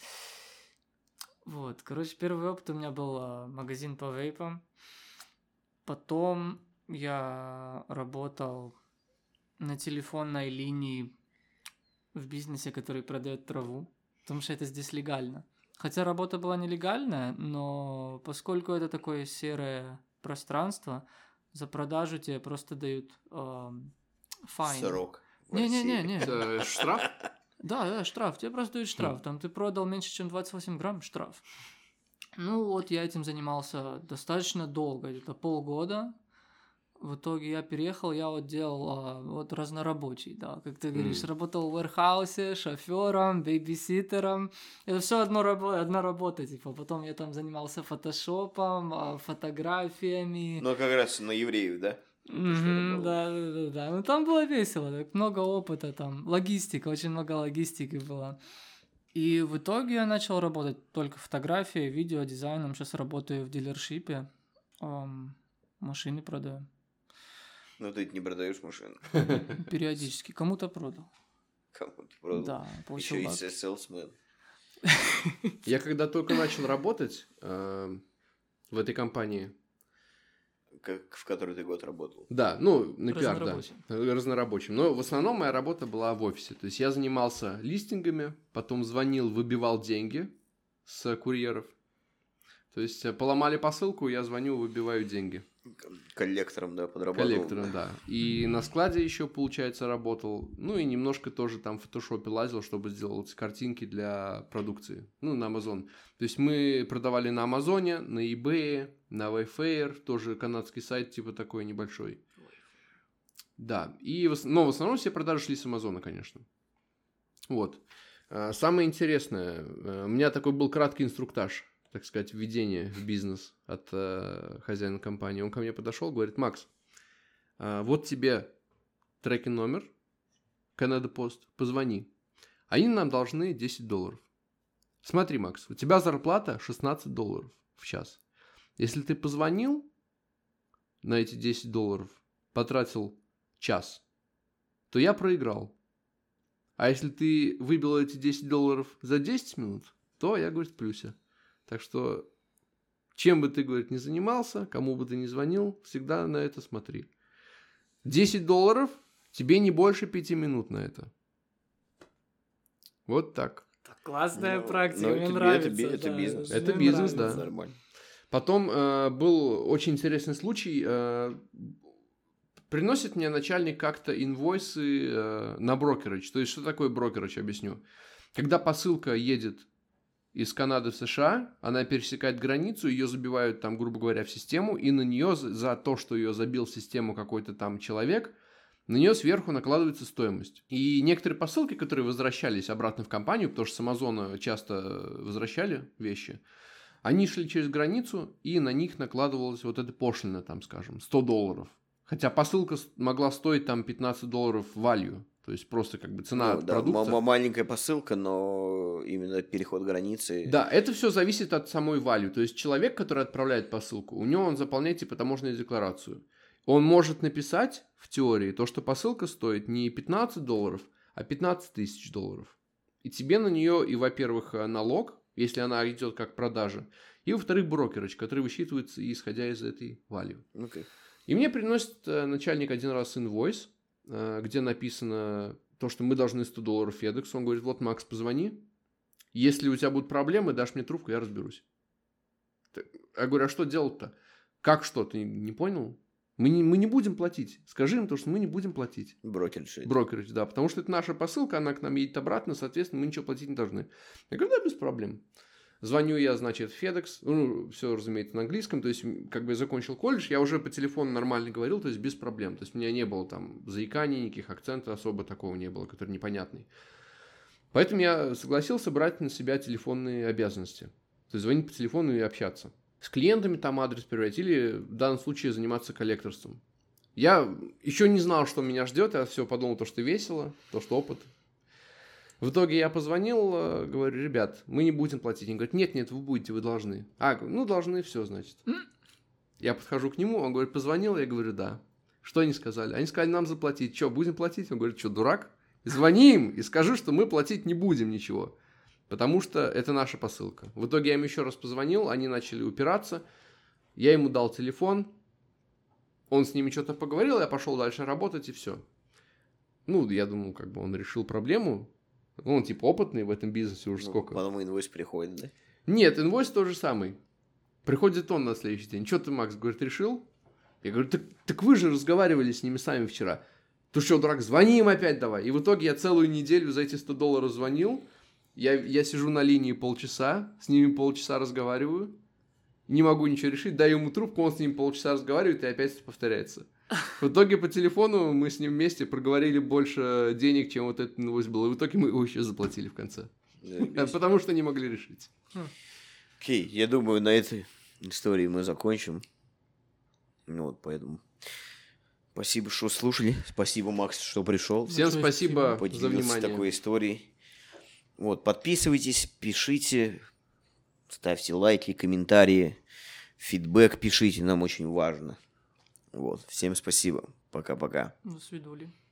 Вот, короче, первый опыт у меня был а, магазин по вейпам. Потом я работал на телефонной линии в бизнесе, который продает траву, потому что это здесь легально. Хотя работа была нелегальная, но поскольку это такое серое пространство, за продажу тебе просто дают эм, файн. Срок. России. Это штраф? Да, да, штраф. Тебе просто дают штраф. Там ты продал меньше, чем 28 грамм, штраф. Ну вот я этим занимался достаточно долго, где-то полгода. В итоге я переехал, я вот делал а, вот разнорабочий, да, как ты говоришь, работал в warehouse, шофером, бейбиситером. Это все одно рабо- одна работа, типа. Потом я там занимался фотошопом, а, фотографиями. Ну, как раз на евреев, да? Было. да, да, да, да. Ну там было весело, так много опыта там, логистика, очень много логистики было. И в итоге я начал работать только фотографией, видео, дизайном. Сейчас работаю в дилершипе, ам, машины продаю. Ну, ты не продаешь машину. Периодически. Кому-то продал. Кому ты продал? Да, получил Еще и salesman. Я когда только начал работать э, в этой компании, Как, в который ты год работал. да, ну, на пиар, да, Разнорабочим. разнорабочим. Но в основном моя работа была в офисе. То есть я занимался листингами, потом звонил, выбивал деньги с курьеров. То есть э, поломали посылку, я звоню, выбиваю деньги. Коллектором, да, подработал. Коллектором, да. И на складе еще, получается, работал. Ну и немножко тоже там в фотошопе лазил, чтобы сделать картинки для продукции. Ну, на Amazon. То есть мы продавали на Амазоне, на eBay, на Wayfair, тоже канадский сайт типа такой небольшой. Да, и в, но в основном все продажи шли с Амазона, конечно. Вот. А, Самое интересное, э, у меня такой был краткий инструктаж, так сказать, введение в бизнес от э, хозяина компании. Он ко мне подошел, говорит, Макс, а, вот тебе трекинг номер, Canada Post, позвони. Они нам должны 10 долларов. Смотри, Макс, у тебя зарплата 16 долларов в час. Если ты позвонил на эти 10 долларов, потратил час, то я проиграл. А если ты выбил эти 10 долларов за 10 минут, то я, говорит, в плюсе. Так что, чем бы ты, говорит, не занимался, кому бы ты ни звонил, всегда на это смотри. 10 долларов, тебе не больше 5 минут на это. Вот так. Классная Ну, практика, ну, мне это нравится. это это да, бизнес. мне Это бизнес, нравится. да. Нормально. Потом э, был очень интересный случай. э, приносит мне начальник как-то инвойсы э, на брокерыч. То есть, что такое брокерыч, объясню. Когда посылка едет из Канады в США, она пересекает границу, ее забивают там, грубо говоря, в систему, и на нее за- то, что ее забил в систему какой-то там человек, на нее сверху накладывается стоимость. И некоторые посылки, которые возвращались обратно в компанию, потому что с Амазона часто возвращали вещи, они шли через границу, и на них накладывалась вот эта пошлина, там, скажем, 100 долларов. Хотя посылка могла стоить там 15 долларов value, то есть просто как бы цена Ну, да, продукта. ма- маленькая посылка, но именно переход границы. Да, это все зависит от самой value. То есть человек, который отправляет посылку, у него он заполняет типа таможенную декларацию. Он может написать в теории то, что посылка стоит не 15 долларов, а 15 тысяч долларов. И тебе на нее и, во-первых, э, налог, если она идет как продажа, и, во-вторых, брокерыч, который высчитывается исходя из этой value. Окей. И мне приносит э, начальник один раз инвойс, где написано то, что мы должны 100 долларов FedEx. Он говорит, вот, Макс, позвони. Если у тебя будут проблемы, дашь мне трубку, я разберусь. Я говорю, а что делать-то? Как что? Ты не понял? Мы не, мы не будем платить. Скажи им то, что мы не будем платить. Брокерши. Брокерич, да. Потому что это наша посылка, она к нам едет обратно, соответственно, мы ничего платить не должны. Я говорю, да, без проблем. Звоню я, значит, в FedEx, ну, все, разумеется, на английском, то есть, как бы я закончил колледж, я уже по телефону нормально говорил, то есть, без проблем. То есть, у меня не было там заиканий, никаких акцентов особо такого не было, который непонятный. Поэтому я согласился брать на себя телефонные обязанности. То есть, звонить по телефону и общаться. С клиентами там адрес проверять или в данном случае заниматься коллекторством. Я еще не знал, что меня ждет, я все подумал, то, что весело, то, что опыт. В итоге я позвонил, э, говорю, ребят, мы не будем платить. Они говорят, нет, нет, вы будете, вы должны. А, ну, должны, все, значит. Я подхожу к нему, он говорит, позвонил, я говорю, да. Что они сказали? Они сказали, нам заплатить. Что, будем платить? Он говорит, что, дурак? Звони им и скажи, что мы платить не будем ничего. Потому что это наша посылка. В итоге я им еще раз позвонил, они начали упираться. Я ему дал телефон, он с ними что-то поговорил, я пошел дальше работать и все. Ну, я думал, как бы он решил проблему. Ну, он типа опытный в этом бизнесе уже Ну, сколько. Потом инвойс приходит, да? Нет, инвойс тот же самый. Приходит он на следующий день. Что ты, Макс, говорит, решил? Я говорю, так, так вы же разговаривали с ними сами вчера. Ты что, дурак, звони им опять давай. И в итоге я целую неделю за эти 100 долларов звонил. Я, я сижу на линии полчаса, с ними полчаса разговариваю. Не могу ничего решить, даю ему трубку, он с ним полчаса разговаривает, и опять повторяется. В итоге по телефону мы с ним вместе проговорили больше денег, чем вот эта новость была. И в итоге мы его еще заплатили в конце. Потому что не могли решить. Окей, я думаю, на этой истории мы закончим. Ну вот, поэтому... Спасибо, что слушали. Спасибо, Макс, что пришел. Всем Большое спасибо за Поделился внимание. такой историей. Вот, подписывайтесь, пишите, ставьте лайки, комментарии, фидбэк пишите, нам очень важно. Вот, всем спасибо. Пока-пока. До свидули.